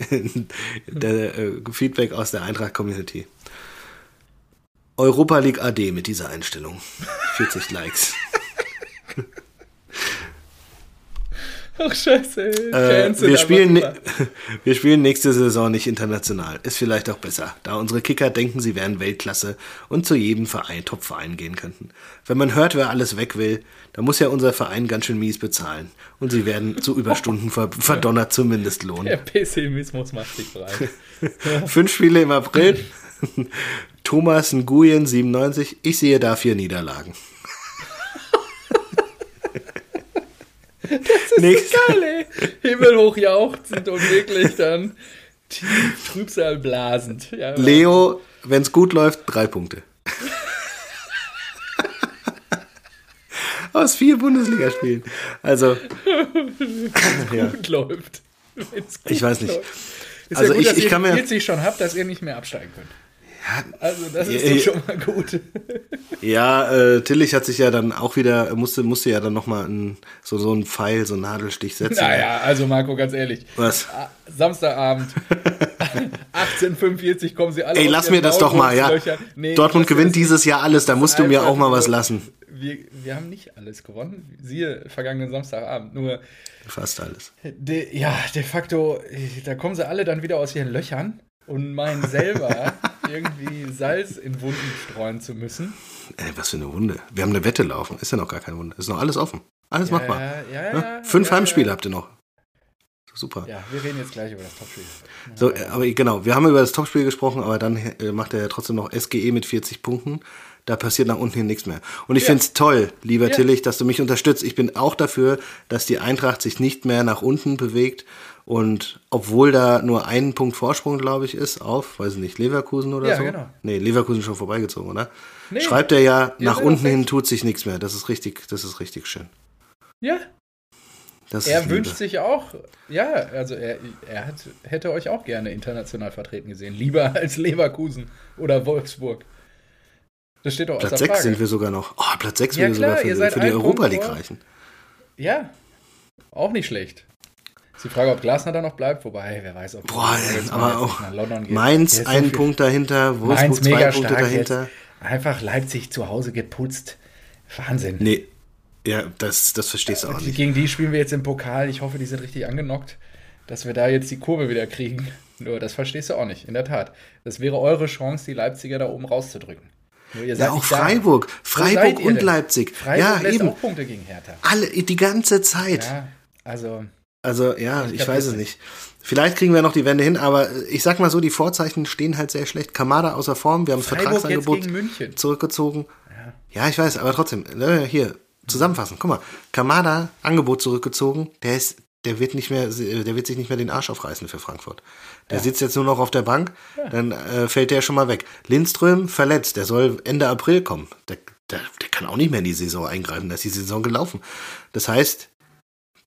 *laughs* der, äh, Feedback aus der Eintracht-Community. Europa League AD mit dieser Einstellung. 40 *laughs* Likes. Ach, scheiße. Äh, wir, spielen, *laughs* wir spielen nächste Saison nicht international. Ist vielleicht auch besser, da unsere Kicker denken, sie wären Weltklasse und zu jedem Verein, Top-Verein gehen könnten. Wenn man hört, wer alles weg will, dann muss ja unser Verein ganz schön mies bezahlen. Und sie werden zu Überstunden ver *laughs* verdonnert zumindest lohnen. Der Pessimismus macht sich breit. Fünf Spiele im April. Thomas Nguyen 97. Ich sehe da vier Niederlagen. Das ist Nächste. so geil, ey. Himmelhoch jauchzend und wirklich dann tief Trübsal blasend. Ja, Leo, wenn es gut läuft, drei Punkte. Aus vier Bundesligaspielen. Also. Wenn es ja. gut läuft. Gut ich weiß nicht. Läuft. Ist also ja gut, ich, dass ich ihr kann mir 40 schon habt, dass ihr nicht mehr absteigen könnt. Ja, also das ist ja, schon mal gut. *laughs* Ja, äh, Tillich hat sich ja dann auch wieder, musste, musste ja dann nochmal so, so einen Pfeil, so einen Nadelstich setzen. Naja, also Marco, ganz ehrlich. Was? Samstagabend, *laughs* 1845 kommen sie alle Ey, lass mir das doch mal, ja. Nee, Dortmund gewinnt dieses Jahr alles, da musst du mir auch mal was lassen. Wir, wir haben nicht alles gewonnen, siehe vergangenen Samstagabend, nur... Fast alles. De, ja, de facto, da kommen sie alle dann wieder aus ihren Löchern und meinen selber irgendwie Salz in Wunden streuen zu müssen. Ey, was für eine Wunde. Wir haben eine Wette laufen. Ist ja noch gar keine Wunde. Ist noch alles offen. Alles Ja, machbar. ja, ja, ja, Fünf Heimspiele habt ihr noch. Super. Ja, wir reden jetzt gleich über das Topspiel. So, äh, aber genau, wir haben über das Topspiel gesprochen, aber dann äh, macht er ja trotzdem noch SGE mit 40 Punkten. Da passiert nach unten hin nichts mehr. Und ich Ja. find's toll, lieber Ja. Tillich, dass du mich unterstützt. Ich bin auch dafür, dass die Eintracht sich nicht mehr nach unten bewegt. Und obwohl da nur ein Punkt Vorsprung, glaube ich, ist auf, weiß ich nicht, Leverkusen oder Ja, so. genau. Nee, Leverkusen ist schon vorbeigezogen, oder? Nee, Schreibt er ja, wir nach unten hin tut sich nichts mehr. Das ist richtig, das ist richtig schön. Ja, Das er wünscht Liebe. sich auch, ja, also er, er hat, hätte euch auch gerne international vertreten gesehen. Lieber *laughs* als Leverkusen oder Wolfsburg. Das steht doch Platz außer 6 Frage. sind wir sogar noch. Oh, Platz 6 Ja, würde sogar für, für die Europa League reichen. Ja, auch nicht schlecht. Ist die Frage, ob Glasner da noch bleibt, wobei, wer weiß, ob Boah, jetzt aber auch nach London geht. Mainz so viel- Punkt dahinter, Wolfsburg Mainz zwei mega Punkte stark dahinter. jetzt. Einfach Leipzig zu Hause geputzt. Wahnsinn. Nee, ja, das, das verstehst du auch nicht. Gegen die spielen wir jetzt im Pokal. Ich hoffe, die sind richtig angenockt, dass wir da jetzt die Kurve wieder kriegen. Nur das verstehst du auch nicht, in der Tat. Das wäre eure Chance, die Leipziger da oben rauszudrücken. Nur ihr seid Ja, auch nicht da. Freiburg. Freiburg und? Leipzig. Freiburg ja, eben. auch Punkte gegen Hertha. Alle, die ganze Zeit. Ja, also Also, ja, Ich ich, weiß es nicht. Vielleicht kriegen wir noch die Wende hin, aber ich sag mal so, die Vorzeichen stehen halt sehr schlecht. Kamada außer Form, wir haben das Freiburg Vertragsangebot zurückgezogen. Ja. ich weiß, aber trotzdem, ne, hier, zusammenfassen. Guck mal, Kamada, Angebot zurückgezogen, der ist, der wird nicht mehr, der wird sich nicht mehr den Arsch aufreißen für Frankfurt. Der sitzt jetzt nur noch auf der Bank, dann äh, fällt der schon mal weg. Lindström verletzt, der soll Ende April kommen. Der, der, der kann auch nicht mehr in die Saison eingreifen, da ist die Saison gelaufen. Das heißt,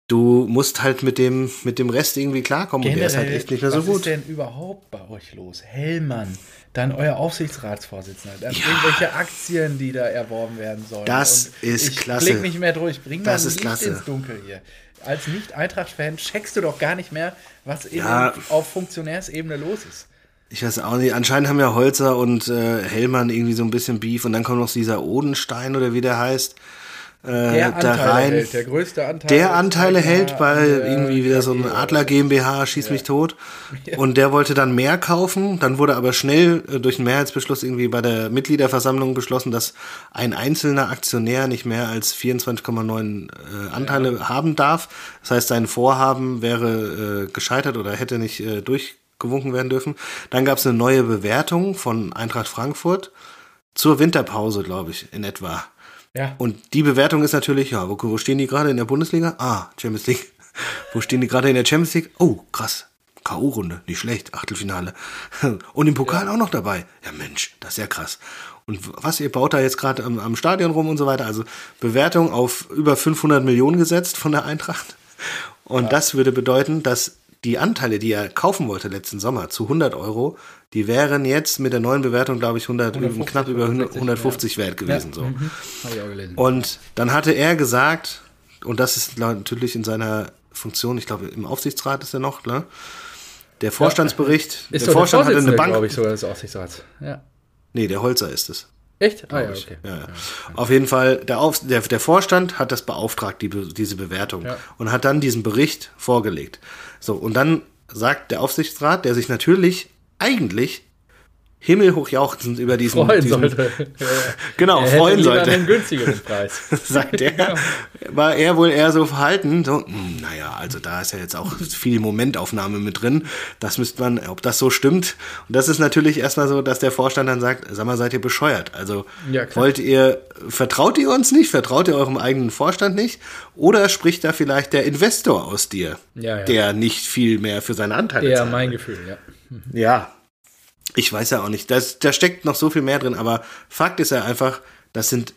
du musst halt mit dem, mit dem Rest irgendwie klarkommen und der ist halt echt nicht mehr so was gut. ist denn überhaupt bei euch los? Hellmann, dann euer Aufsichtsratsvorsitzender, dann Ja. irgendwelche Aktien, die da erworben werden sollen. Das Und ist ich klasse. blick nicht mehr durch. Bring mal Das ist Licht klasse. ins Dunkel hier. Als Nicht-Eintracht-Fan checkst du doch gar nicht mehr, was Ja. auf Funktionärsebene los ist. Ich weiß auch nicht. Anscheinend haben ja Holzer und äh, Hellmann irgendwie so ein bisschen Beef und dann kommt noch dieser Odenstein oder wie der heißt. Äh, Der da Anteile rein. hält, der größte Anteil. Der Anteile hält bei der irgendwie wieder so KG Adler GmbH, schieß mich tot. *laughs* Und der wollte dann mehr kaufen. Dann wurde aber schnell äh, durch einen Mehrheitsbeschluss irgendwie bei der Mitgliederversammlung beschlossen, dass ein einzelner Aktionär nicht mehr als 24,9 äh, Anteile haben darf. Das heißt, sein Vorhaben wäre äh, gescheitert oder hätte nicht äh, durchgewunken werden dürfen. Dann gab es eine neue Bewertung von Eintracht Frankfurt zur Winterpause, glaube ich, in etwa. Ja, Und die Bewertung ist natürlich, ja, wo, wo stehen die gerade in der Bundesliga? Ah, Champions League. *laughs* Wo stehen die gerade in der Champions League? Oh, krass. K.O.-Runde, nicht schlecht, Achtelfinale. *laughs* Und im Pokal auch noch dabei. Ja, Mensch, das ist ja krass. Und was, ihr baut da jetzt gerade am, am Stadion rum und so weiter. Also Bewertung auf über 500 Millionen gesetzt von der Eintracht. Und das würde bedeuten, dass die Anteile, die er kaufen wollte letzten Sommer zu 100 Euro, die wären jetzt mit der neuen Bewertung, glaube ich, 100, 150, knapp über 100, 160, 150 wert gewesen. So. ich auch gelesen. Und dann hatte er gesagt, und das ist natürlich in seiner Funktion, ich glaube, im Aufsichtsrat ist er noch, ne? Der Vorstandsbericht, ist der Vorstand hatte eine Bank. glaube ich, sogar des Aufsichtsrats. Ja. Nee, der Holzer ist es. Echt? Ah ja, okay. Ja, ja. Auf jeden Fall, der, Auf, der, der Vorstand hat das beauftragt, die, diese Bewertung, Ja. und hat dann diesen Bericht vorgelegt. So, und dann sagt der Aufsichtsrat, der sich natürlich eigentlich himmelhoch jauchzend über diesen, Freuen diesen sollte. *laughs* Ja, ja. genau, Er freuen sollte. einen günstigeren Preis. *laughs* sagt er, war er wohl eher so verhalten. So, hm, naja, also da ist ja jetzt auch viel Momentaufnahme mit drin. Das müsste man, ob das so stimmt. Und das ist natürlich erstmal so, dass der Vorstand dann sagt, sag mal, seid ihr bescheuert? Also Ja, wollt ihr, vertraut ihr uns nicht? Vertraut ihr eurem eigenen Vorstand nicht? Oder spricht da vielleicht der Investor aus dir, Ja, ja. der nicht viel mehr für seine Anteile Eher zahlt? mein Gefühl, ja. Ja. Ich weiß ja auch nicht. Das, da steckt noch so viel mehr drin, aber Fakt ist ja einfach, das sind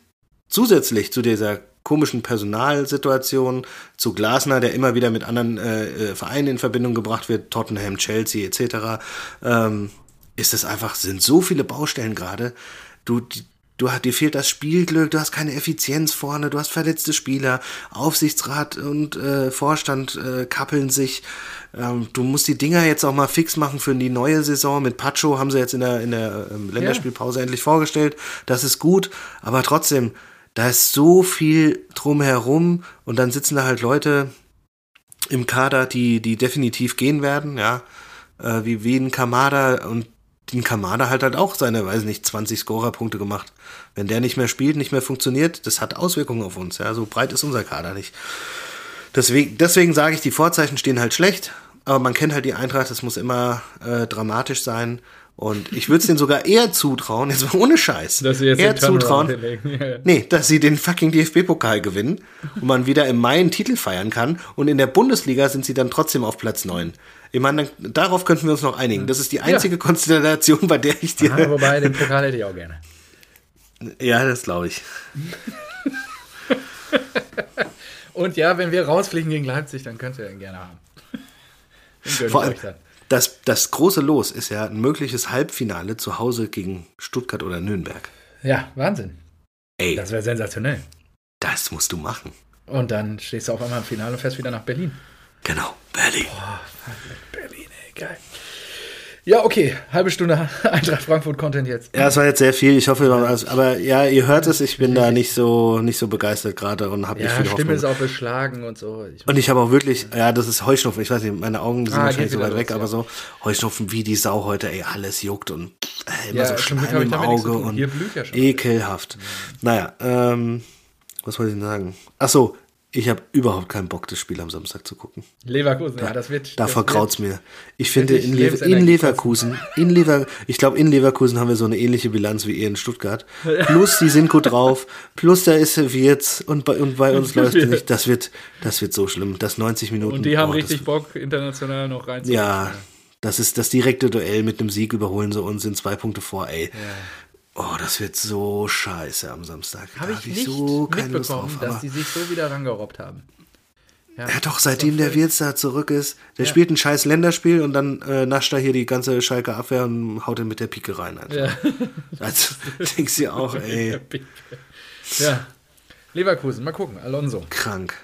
zusätzlich zu dieser komischen Personalsituation, zu Glasner, der immer wieder mit anderen äh, äh, Vereinen in Verbindung gebracht wird, Tottenham, Chelsea etc., ähm, ist es einfach, sind so viele Baustellen gerade. Du, die, du hast, dir fehlt das Spielglück, du hast keine Effizienz vorne, du hast verletzte Spieler, Aufsichtsrat und äh, Vorstand äh, kappeln sich. Ähm, du musst die Dinger jetzt auch mal fix machen für die neue Saison. Mit Pacho haben sie jetzt in der, in der ähm, Länderspielpause endlich vorgestellt. Das ist gut, aber trotzdem, da ist so viel drumherum und dann sitzen da halt Leute im Kader, die, die definitiv gehen werden, ja, äh, wie, wie ein Kamada und ein Kamada halt halt auch seine, weiß nicht, 20 Scorerpunkte gemacht. Wenn der nicht mehr spielt, nicht mehr funktioniert, das hat Auswirkungen auf uns. Ja, so breit ist unser Kader nicht. Deswegen, deswegen sage ich, die Vorzeichen stehen halt schlecht, aber man kennt halt die Eintracht, das muss immer äh, dramatisch sein. Und ich würde es denen sogar eher zutrauen, jetzt mal ohne Scheiß, Dass sie jetzt eher zutrauen. Ja, ja. nee, dass sie den fucking DFB-Pokal gewinnen und man wieder im Mai einen Titel feiern kann und in der Bundesliga sind sie dann trotzdem auf Platz 9. Ich meine, darauf könnten wir uns noch einigen. Das ist die einzige Konstellation, bei der ich dir. Ah, wobei, den Pokal hätte ich auch gerne. Ja, das glaube ich. *laughs* Und ja, wenn wir rausfliegen gegen Leipzig, dann könnt ihr den gerne haben. Den Vor allem, das, das große Los ist ja ein mögliches Halbfinale zu Hause gegen Stuttgart oder Nürnberg. Ja, Wahnsinn. Ey, Das wäre sensationell. das musst du machen. Und dann stehst du auf einmal im Finale und fährst wieder nach Berlin. Genau, Berlin. Berlin, ey, geil. Ja, okay. Halbe Stunde *laughs* Eintracht Frankfurt Content jetzt. Ja, es war jetzt sehr viel. Ich hoffe, also, aber ja, ihr hört es. Ich bin da nicht so nicht so begeistert gerade und habe nicht Ja, viel Stimme ist Hoffnung. auch beschlagen und so. Ich, Und ich habe auch wirklich, ja, das ist Heuschnupfen. Ich weiß nicht, meine Augen sind Ah, wahrscheinlich so weit wieder weg, los, aber ja. so Heuschnupfen wie die Sau heute. Ey, alles juckt und äh, immer Ja, so Schleim im Auge und ja ekelhaft. Naja, ähm, was wollte ich denn sagen? Ach so, ich habe überhaupt keinen Bock, das Spiel am Samstag zu gucken. Leverkusen, ja, das wird. Da das vergraut's mir. Ich finde, in, Le in Leverkusen, in Lever ich glaube, in Leverkusen haben wir so eine ähnliche Bilanz wie ihr in Stuttgart. *laughs* Plus, die sind gut drauf. Plus, da ist Wirtz und bei, und bei uns *laughs* läuft es nicht. Das wird, das wird so schlimm. Das 90 Minuten. Und die haben oh, richtig das, Bock, international noch rein Ja, das ist das direkte Duell mit einem Sieg überholen sie uns, sind zwei Punkte vor, ey. Oh, das wird so scheiße am Samstag. Habe ich nicht so keine Lust drauf, dass die sich so wieder rangerobbt haben. Ja, doch, seitdem der Wirtz da zurück ist, der spielt ein scheiß Länderspiel und dann äh, nascht er hier die ganze Schalke Abwehr und haut ihn mit der Pike rein. Einfach. Ja. *laughs* Also, denkst du auch, *laughs* ey, ja. Leverkusen, mal gucken. Alonso krank.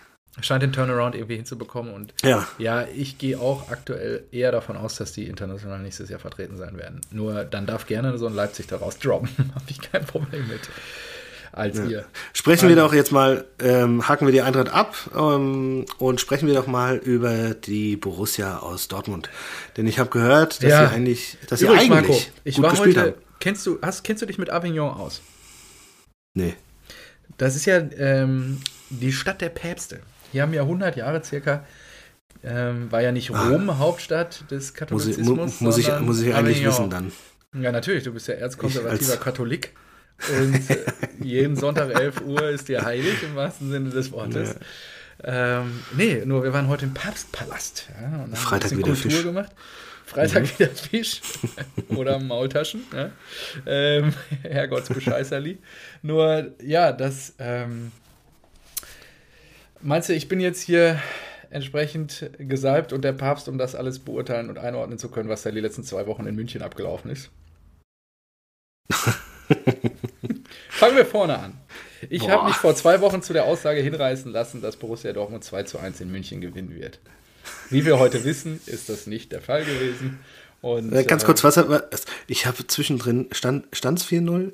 Scheint den Turnaround irgendwie hinzubekommen und Ja, ja, ich gehe auch aktuell eher davon aus, dass die international nächstes Jahr vertreten sein werden. Nur dann darf gerne so ein Leipzig daraus droppen. *laughs* Habe ich kein Problem mit. Als ihr. sprechen wir Also- doch jetzt mal, ähm, hacken wir die Eintracht ab ähm, und sprechen wir doch mal über die Borussia aus Dortmund. Denn ich habe gehört, dass Ja. sie eigentlich, dass sie Übrigens, eigentlich Marco, ich gut war gespielt heute. haben. Kennst du, hast, kennst du dich mit Avignon aus? Nee. Das ist ja ähm, die Stadt der Päpste. Hier haben ja 100 Jahre circa, ähm, war ja nicht Rom Hauptstadt des Ah. Muss ich, Katholizismus. mu, muss ich, muss ich eigentlich Avignon. wissen dann. Ja, natürlich, du bist ja erzkonservativer Katholik. Und äh, jeden Sonntag 11 Uhr ist dir heilig, im wahrsten Sinne des Wortes. Ähm, nee, nur wir waren heute im Papstpalast. Ja, und haben Freitag wieder Kultur Fisch. Mhm. gemacht. Freitag wieder Fisch *laughs* oder Maultaschen. Ja. Ähm, *laughs* Herrgottsbescheißerli. Nur, ja, das. Ähm, meinst du, ich bin jetzt hier entsprechend gesalbt und der Papst, um das alles beurteilen und einordnen zu können, was da die letzten zwei Wochen in München abgelaufen ist? *laughs* Fangen wir vorne an. Ich habe mich vor zwei Wochen zu der Aussage hinreißen lassen, dass Borussia Dortmund 2 zu 1 in München gewinnen wird. Wie wir heute wissen, ist das nicht der Fall gewesen. Und, Äh, Ganz äh, kurz, was, was ich habe zwischendrin, stand es 4-0?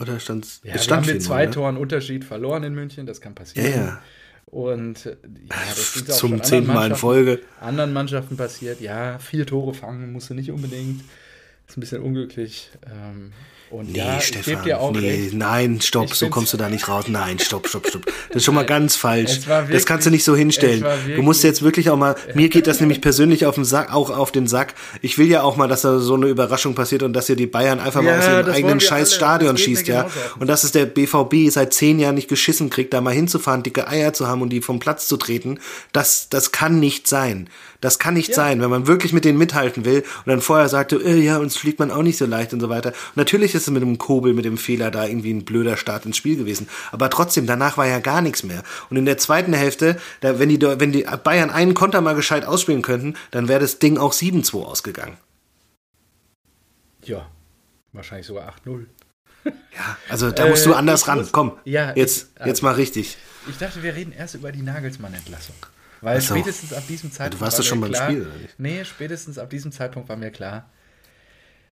Oder stand's, Ja, es wir stand haben mit 4-0, zwei ne? Toren Unterschied verloren in München, das kann Ja, passieren. ja. Und äh, ja, das auch schon Zum zehnten Mal in Folge. anderen Mannschaften passiert. Ja, vier Tore fangen musst du nicht unbedingt. Ist ein bisschen unglücklich. Ähm, und Nee, ja, Stefan, nee, nein, stopp, Ich so kommst du da nicht raus. Nein, stopp, stopp, stopp. Das ist schon mal *laughs* ganz falsch. War das kannst du wirklich- nicht so hinstellen. war Du musst wirklich- jetzt wirklich auch mal, *laughs* mir geht das nämlich persönlich auf den Sack, auch auf den Sack. Ich will ja auch mal, dass da so eine Überraschung passiert und dass ihr die Bayern einfach Ja, mal aus ihrem eigenen scheiß alle. Stadion schießt, ja. Und dass es der BVB seit zehn Jahren nicht geschissen kriegt, da mal hinzufahren, dicke Eier zu haben und die vom Platz zu treten. Das, das kann nicht sein. Das kann nicht sein, wenn man wirklich mit denen mithalten will und dann vorher sagte, äh, ja, uns fliegt man auch nicht so leicht und so weiter. Und natürlich ist es mit dem Kobel, mit dem Fehler da irgendwie ein blöder Start ins Spiel gewesen. Aber trotzdem, danach war ja gar nichts mehr. Und in der zweiten Hälfte, da, wenn, die, wenn die Bayern einen Konter mal gescheit ausspielen könnten, dann wäre das Ding auch 7-2 ausgegangen. Ja, wahrscheinlich sogar 8-0. Ja, also da musst du Äh, anders ich ran. muss- Komm, Ja, jetzt, ich- jetzt mal richtig. Ich dachte, wir reden erst über die Nagelsmann-Entlassung. Weil Ach so. spätestens ab diesem Zeitpunkt. du warst war doch schon mir beim klar, Spiel, oder nicht? Nee, spätestens ab diesem Zeitpunkt war mir klar,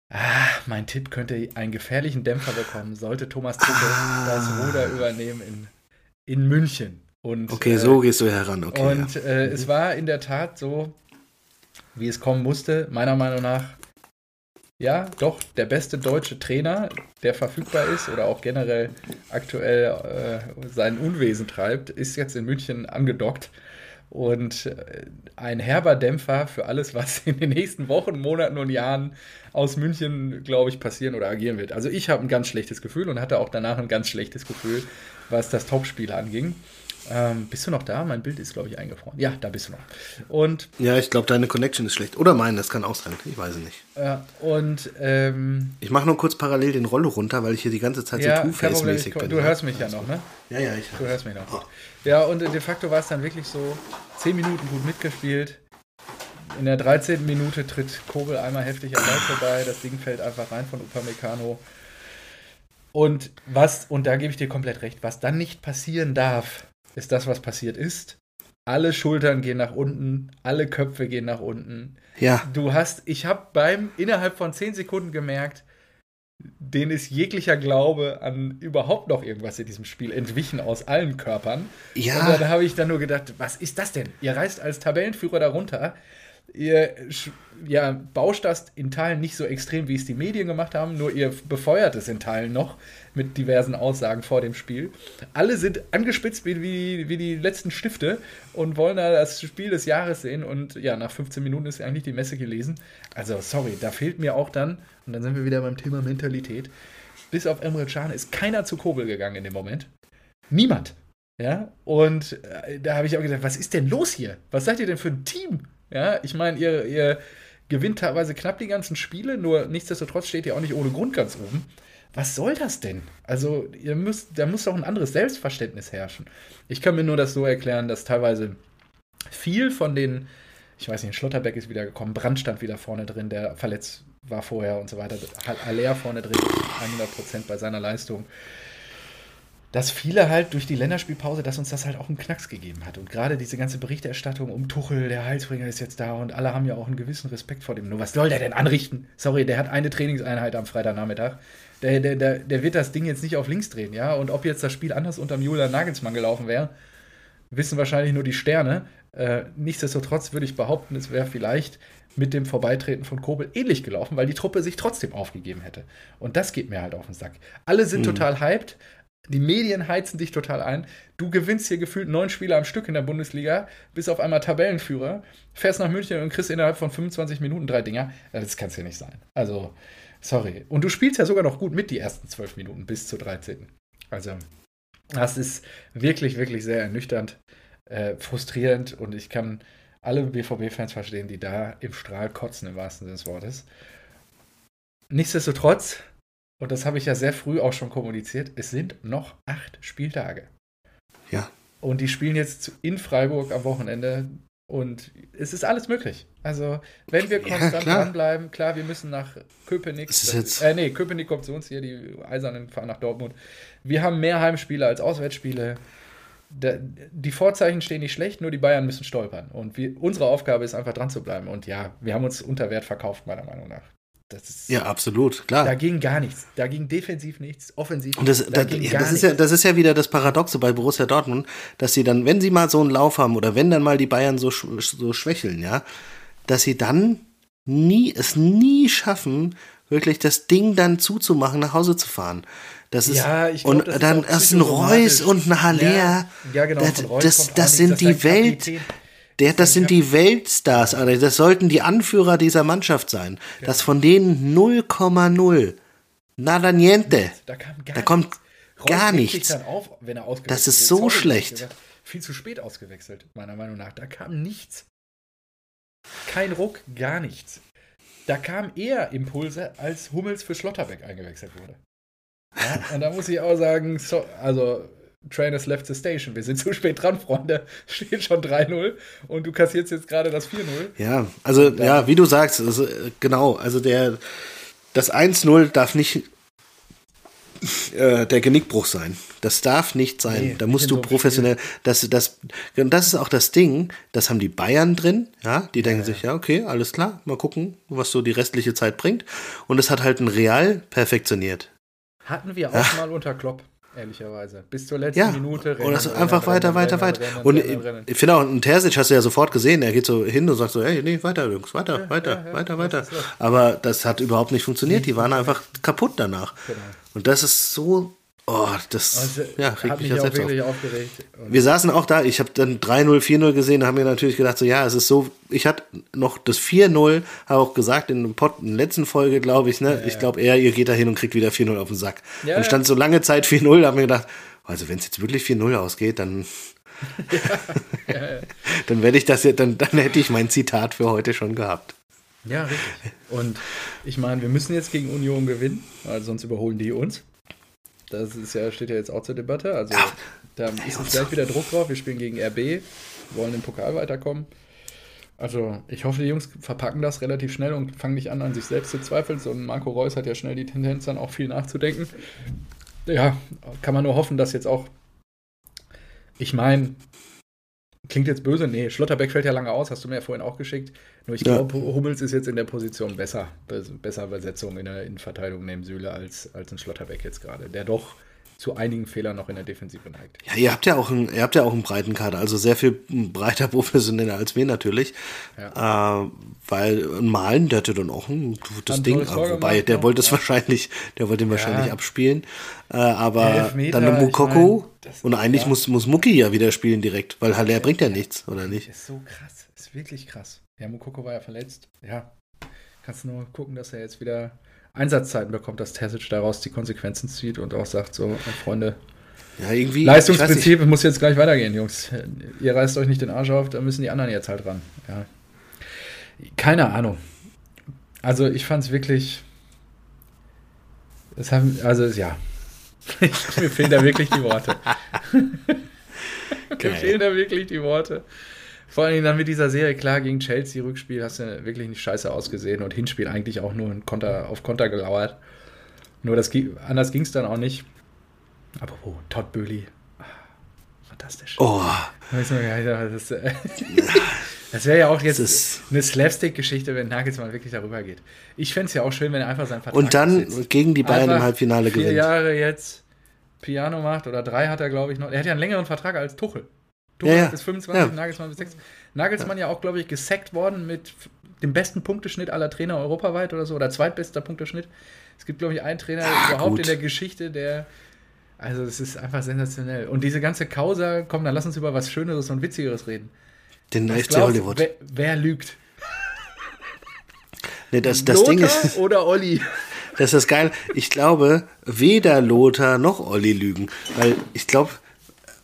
ah, mein Tipp könnte einen gefährlichen Dämpfer bekommen, sollte Thomas Tuchel Ah. das Ruder übernehmen in, in München. Und, Okay, äh, so gehst du heran. Okay, Und ja. äh, es war in der Tat so, wie es kommen musste. Meiner Meinung nach ja, doch, der beste deutsche Trainer, der verfügbar ist oder auch generell aktuell äh, sein Unwesen treibt, ist jetzt in München angedockt. Und äh, ein herber Dämpfer für alles, was *laughs* in den nächsten Wochen, Monaten und Jahren aus München, glaube ich, passieren oder agieren wird. Also ich habe ein ganz schlechtes Gefühl und hatte auch danach ein ganz schlechtes Gefühl, was das Topspiel anging. Ähm, bist du noch da? Mein Bild ist, glaube ich, eingefroren. Ja, da bist du noch. Und ja, ich glaube, deine Connection ist schlecht. Oder meine, das kann auch sein. Ich weiß es nicht. Ja, und ähm, ich mache nur kurz parallel den Rollo runter, weil ich hier die ganze Zeit ja, so Two-Face-mäßig bin. Du hörst mich ja noch, ne? Ja, ja, ich Du hörst mich noch. Oh. Ja, und de facto war es dann wirklich so: 10 Minuten gut mitgespielt. In der 13. Minute tritt Kobel einmal heftig am Ball vorbei. Das Ding fällt einfach rein von Upamecano. Und was, und da gebe ich dir komplett recht, was dann nicht passieren darf, ist das, was passiert ist. Alle Schultern gehen nach unten, alle Köpfe gehen nach unten. Ja. Du hast, ich habe beim innerhalb von 10 Sekunden gemerkt, denen ist jeglicher Glaube an überhaupt noch irgendwas in diesem Spiel entwichen aus allen Körpern. Ja. Und dann habe ich dann nur gedacht, was ist das denn? Ihr reist als Tabellenführer darunter. Ihr ja, bauscht das in Teilen nicht so extrem, wie es die Medien gemacht haben, nur ihr befeuert es in Teilen noch mit diversen Aussagen vor dem Spiel. Alle sind angespitzt wie, wie, wie die letzten Stifte und wollen da das Spiel des Jahres sehen. Und ja, nach 15 Minuten ist eigentlich die Messe gelesen. Also, sorry, da fehlt mir auch dann, und dann sind wir wieder beim Thema Mentalität. Bis auf Emre Can ist keiner zu Kobel gegangen in dem Moment. Niemand. Ja, und äh, da habe ich auch gedacht, was ist denn los hier? Was seid ihr denn für ein Team? Ja, ich meine, ihr, ihr gewinnt teilweise knapp die ganzen Spiele, nur nichtsdestotrotz steht ihr auch nicht ohne Grund ganz oben. Was soll das denn? Also, ihr müsst, da muss doch ein anderes Selbstverständnis herrschen. Ich kann mir nur das so erklären, dass teilweise viel von den, ich weiß nicht, Schlotterbeck ist wieder gekommen, Brand stand wieder vorne drin, der verletzt war vorher und so weiter. Aller vorne drin, 100% bei seiner Leistung dass viele halt durch die Länderspielpause, dass uns das halt auch einen Knacks gegeben hat. Und gerade diese ganze Berichterstattung um Tuchel, der Heilsbringer ist jetzt da und alle haben ja auch einen gewissen Respekt vor dem. Nur was soll der denn anrichten? Sorry, der hat eine Trainingseinheit am Freitagnachmittag. Der, der, der, der wird das Ding jetzt nicht auf links drehen, ja. Und ob jetzt das Spiel anders unter Julian Nagelsmann gelaufen wäre, wissen wahrscheinlich nur die Sterne. Äh, nichtsdestotrotz würde ich behaupten, es wäre vielleicht mit dem Vorbeitreten von Kobel ähnlich gelaufen, weil die Truppe sich trotzdem aufgegeben hätte. Und das geht mir halt auf den Sack. Alle sind mhm. total hyped, die Medien heizen dich total ein. Du gewinnst hier gefühlt neun Spiele am Stück in der Bundesliga, bist auf einmal Tabellenführer, fährst nach München und kriegst innerhalb von 25 Minuten drei Dinger. Das kann es ja nicht sein. Also, sorry. Und du spielst ja sogar noch gut mit die ersten zwölf Minuten bis zur 13. Also, das ist wirklich, wirklich sehr ernüchternd, äh, frustrierend und ich kann alle BVB-Fans verstehen, die da im Strahl kotzen, im wahrsten Sinne des Wortes. Nichtsdestotrotz und das habe ich ja sehr früh auch schon kommuniziert, es sind noch acht Spieltage. Ja. Und die spielen jetzt in Freiburg am Wochenende und es ist alles möglich. Also, wenn wir konstant ja, klar. dranbleiben, klar, wir müssen nach Köpenick. Das ist äh, nee, Köpenick kommt zu uns hier, die Eisernen fahren nach Dortmund. Wir haben mehr Heimspiele als Auswärtsspiele. die Vorzeichen stehen nicht schlecht, nur die Bayern müssen stolpern. Und wir, unsere Aufgabe ist einfach dran zu bleiben. Und ja, wir haben uns unter Wert verkauft, meiner Meinung nach. Ist, ja, absolut, klar. Da ging gar nichts. Da ging defensiv nichts, offensiv Und das, da da, ja, das ist ja, das ist ja wieder das Paradoxe bei Borussia Dortmund, dass sie dann, wenn sie mal so einen Lauf haben oder wenn dann mal die Bayern so, so schwächeln, ja, dass sie dann nie, es nie schaffen, wirklich das Ding dann zuzumachen, nach Hause zu fahren. Das ist, ja, ich glaub, und das dann ist, ein Reus und ein Haller. Ja, ja, genau. Das, das, das sind die Welt. Der, das sind die Weltstars, Alter. Das sollten die Anführer dieser Mannschaft sein. Ja. Das von denen 0,0. Nada niente. Da, da kommt gar nichts. Auf, das ist so schlecht. Viel zu spät ausgewechselt, meiner Meinung nach. Da kam nichts. Kein Ruck, gar nichts. Da kamen eher Impulse, als Hummels für Schlotterbeck eingewechselt wurde. Ja, und da muss ich auch sagen, so, also Train has left the station. Wir sind *laughs* zu spät dran, Freunde. *laughs* Steht schon 3-0 und du kassierst jetzt gerade das 4-0. Ja, also ja, wie du sagst, also, genau, also der das 1-0 darf nicht äh, der Genickbruch sein. Das darf nicht sein. Nee, da musst du professionell. Das, das, das ist auch das Ding. Das haben die Bayern drin. Ja, die denken ja, sich, ja, okay, alles klar. Mal gucken, was so die restliche Zeit bringt. Und es hat halt ein Real perfektioniert. Hatten wir auch ja. mal unter Klopp. Ehrlicherweise. Bis zur letzten Ja, Minute und das rennen, einfach weiter, rennen, weiter, rennen, weiter. rennen, Und rennen, ich, rennen. finde auch, einen Terzic hast du ja sofort gesehen, er geht so hin und sagt so, hey, nee, weiter, Jungs, weiter, Ja, weiter, ja, weiter, das weiter. Aber das hat überhaupt nicht funktioniert, die waren einfach kaputt danach. Genau. Und das ist so, oh, das Also, ja, hat regt mich ja auch selbst auf. wirklich aufgeregt. Und Wir saßen auch da, ich habe dann 3-0, 4-0 gesehen, da haben wir natürlich gedacht, so ja, es ist so, ich hatte noch das 4-0, habe auch gesagt in, dem Pod, in der letzten Folge, glaube ich, ne, ich glaube eher, ihr geht da hin und kriegt wieder 4-0 auf den Sack. Ja, dann ja. stand so lange Zeit 4-0, da haben wir gedacht, also wenn es jetzt wirklich 4-0 ausgeht, dann *laughs* dann werde ich das ja, dann, dann hätte ich mein Zitat für heute schon gehabt. Ja, richtig. Und ich meine, wir müssen jetzt gegen Union gewinnen, weil sonst überholen die uns. Das ist ja, steht ja jetzt auch zur Debatte. Also da ist jetzt gleich wieder Druck drauf. Wir spielen gegen RB, wollen im Pokal weiterkommen. Also ich hoffe, die Jungs verpacken das relativ schnell und fangen nicht an, an sich selbst zu zweifeln. So ein Marco Reus hat ja schnell die Tendenz, dann auch viel nachzudenken. Ja, kann man nur hoffen, dass jetzt auch. Ich meine, klingt jetzt böse, nee, Schlotterbeck fällt ja lange aus, hast du mir ja vorhin auch geschickt. Nur ich Ja. glaube, Hummels ist jetzt in der Position besser, be- besser Besetzung in der Innenverteidigung neben Süle als, als ein Schlotterbeck jetzt gerade, der doch zu einigen Fehlern noch in der Defensive neigt. Ja, ihr habt ja auch einen, ihr habt ja auch einen breiten Kader, also sehr viel breiter *laughs* professioneller als wir natürlich. Äh, weil ein Malen, der hatte dann auch ein gutes Ding, tolles Tor wobei der wollte es ja. wahrscheinlich, der wollte ihn wahrscheinlich abspielen. Äh, aber Elfmeter, dann der ich Mukoko mein, und eigentlich ja. muss, muss Mucki ja wieder spielen direkt, weil Haller bringt ja nichts, oder nicht? Ist so krass, ist wirklich krass. Ja, Mukoko war ja verletzt. Ja, kannst nur gucken, dass er jetzt wieder Einsatzzeiten bekommt, dass Terzic daraus die Konsequenzen zieht und auch sagt, so, Freunde, Ja, irgendwie. Leistungsprinzip muss jetzt gleich weitergehen, Jungs. Ihr reißt euch nicht den Arsch auf, da müssen die anderen jetzt halt ran. Ja. Keine Ahnung. Also ich fand es wirklich. Es haben, also ja. *laughs* Mir fehlen da wirklich die Worte. *laughs* Mir fehlen da wirklich die Worte. Vor allem dann mit dieser Serie, klar, gegen Chelsea Rückspiel hast du wirklich nicht scheiße ausgesehen und Hinspiel eigentlich auch nur Konter, auf Konter gelauert. Nur das, anders ging es dann auch nicht. Aber wo, Todd Böhli. Fantastisch. Oh, Das, äh, *laughs* das wäre ja auch jetzt eine Slapstick-Geschichte, wenn Nagelsmann wirklich darüber geht. Ich fände es ja auch schön, wenn er einfach seinen Vertrag und dann absitzt. gegen die Bayern Einfach im Halbfinale vier gewinnt. Jahre jetzt Piano macht oder drei hat er, glaube ich, noch. Er hat ja einen längeren Vertrag als Tuchel. Tuchel Ja, ja. bis 25, Ja. Nagelsmann bis 6. Nagelsmann ja, auch, glaube ich, gesackt worden mit dem besten Punkteschnitt aller Trainer europaweit oder so, oder zweitbester Punkteschnitt. Es gibt, glaube ich, einen Trainer Ah, überhaupt gut. in der Geschichte, der. Also, es ist einfach sensationell. Und diese ganze Causa, komm, dann lass uns über was Schöneres und Witzigeres reden. Den FC glaubst Hollywood. Wer, wer lügt? Nee, das, das Lothar Ding ist, oder Olli? das ist geil. Ich glaube, weder Lothar noch Olli lügen. Weil ich glaube,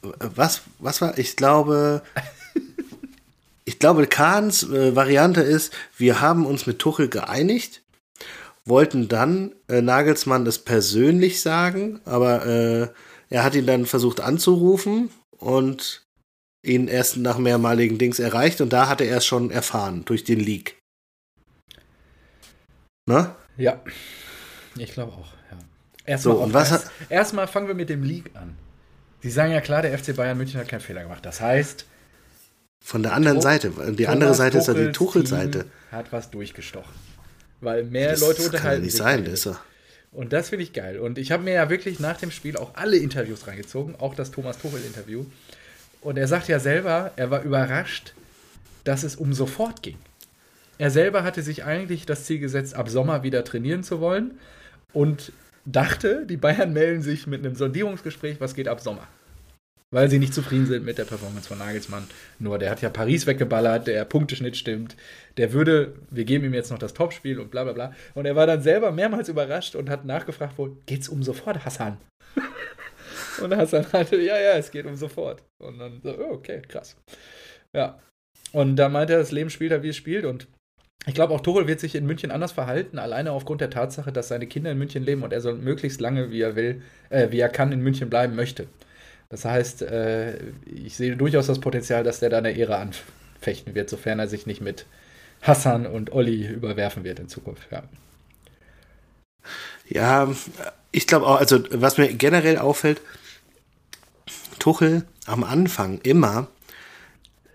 was, was war? Ich glaube, *laughs* ich glaube, Kahns äh, Variante ist, wir haben uns mit Tuchel geeinigt, wollten dann äh, Nagelsmann das persönlich sagen, aber äh, er hat ihn dann versucht anzurufen und ihn erst nach mehrmaligen Dings erreicht und da hat er es schon erfahren durch den Leak. Ne? Ja, ich glaube auch. Ja. So, Erstmal was erst, erstmal fangen wir mit dem League an. Sie sagen ja klar, der FC Bayern München hat keinen Fehler gemacht. Das heißt, Von der anderen Tu- Seite. Die andere Thomas Seite ist ja die Tuchels Tuchel-Seite. Hat was durchgestochen. Weil mehr Das Leute kann ja unterhalten nicht sein. Das ist ja, Und das finde ich geil. Und ich habe mir ja wirklich nach dem Spiel auch alle Interviews reingezogen, auch das Thomas Tuchel-Interview. Und er sagt ja selber, er war überrascht, dass es um sofort ging. Er selber hatte sich eigentlich das Ziel gesetzt, ab Sommer wieder trainieren zu wollen und dachte, die Bayern melden sich mit einem Sondierungsgespräch, was geht ab Sommer. Weil sie nicht zufrieden sind mit der Performance von Nagelsmann. Nur der hat ja Paris weggeballert, der Punkteschnitt stimmt. Der würde, wir geben ihm jetzt noch das Topspiel und bla bla bla. Und er war dann selber mehrmals überrascht und hat nachgefragt, wo geht's um sofort, Hassan? *laughs* und Hassan hatte, ja, ja, es geht um sofort. Und dann so, oh, okay, krass. Ja. Und da meinte er, das Leben spielt er, wie es spielt. Und ich glaube, auch Tuchel wird sich in München anders verhalten, alleine aufgrund der Tatsache, dass seine Kinder in München leben und er soll möglichst lange, wie er will, äh, wie er kann, in München bleiben möchte. Das heißt, äh, ich sehe durchaus das Potenzial, dass der da eine Ehre anfechten wird, sofern er sich nicht mit Hassan und Olli überwerfen wird in Zukunft. Ja. ja, ich glaube auch, also was mir generell auffällt, Tuchel am Anfang immer,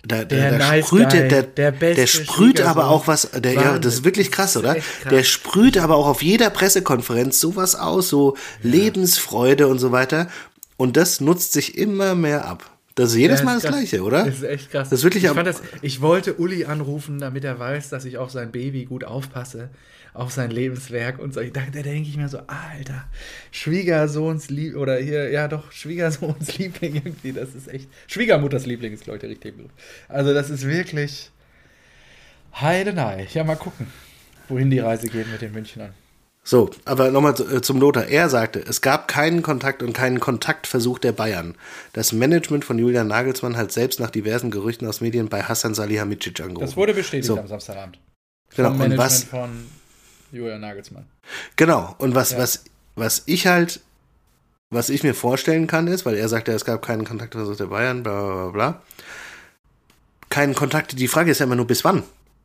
da, Der da Nice sprüht Guy, der, der, der der sprüht Schwiegersohn. aber auch was, der, ja, das ist wirklich krass, oder? krass. Der sprüht aber auch auf jeder Pressekonferenz sowas aus, so Lebensfreude und so weiter. Und das nutzt sich immer mehr ab. Das ist jedes Ja, Mal das krass. Gleiche, oder? Das ist echt krass. Das ist wirklich ich, fand das, ich wollte Uli anrufen, damit er weiß, dass ich auf sein Baby gut aufpasse, auf sein Lebenswerk und so. Da, da denke ich mir so, Alter, Schwiegersohns Lieb oder hier, ja doch, Schwiegersohns *laughs* Liebling irgendwie, das ist echt. Schwiegermutters Liebling ist, glaube ich, der richtige Begriff. Also, das ist wirklich Heidenei. Ja, mal gucken, wohin die Reise geht mit den Münchnern. So, aber nochmal äh, zum Lothar. Er sagte, es gab keinen Kontakt und keinen Kontaktversuch der Bayern. Das Management von Julian Nagelsmann hat selbst nach diversen Gerüchten aus Medien bei Hassan Salihamidzic angerufen. Das wurde bestätigt So. am Samstagabend. Genau, und Management was- von Julian Nagelsmann. Genau, und was, Ja. was, was ich halt, was ich mir vorstellen kann, ist, weil er sagte, es gab keinen Kontaktversuch der Bayern, bla bla bla bla. Keinen Kontakt, die Frage ist ja immer nur bis wann?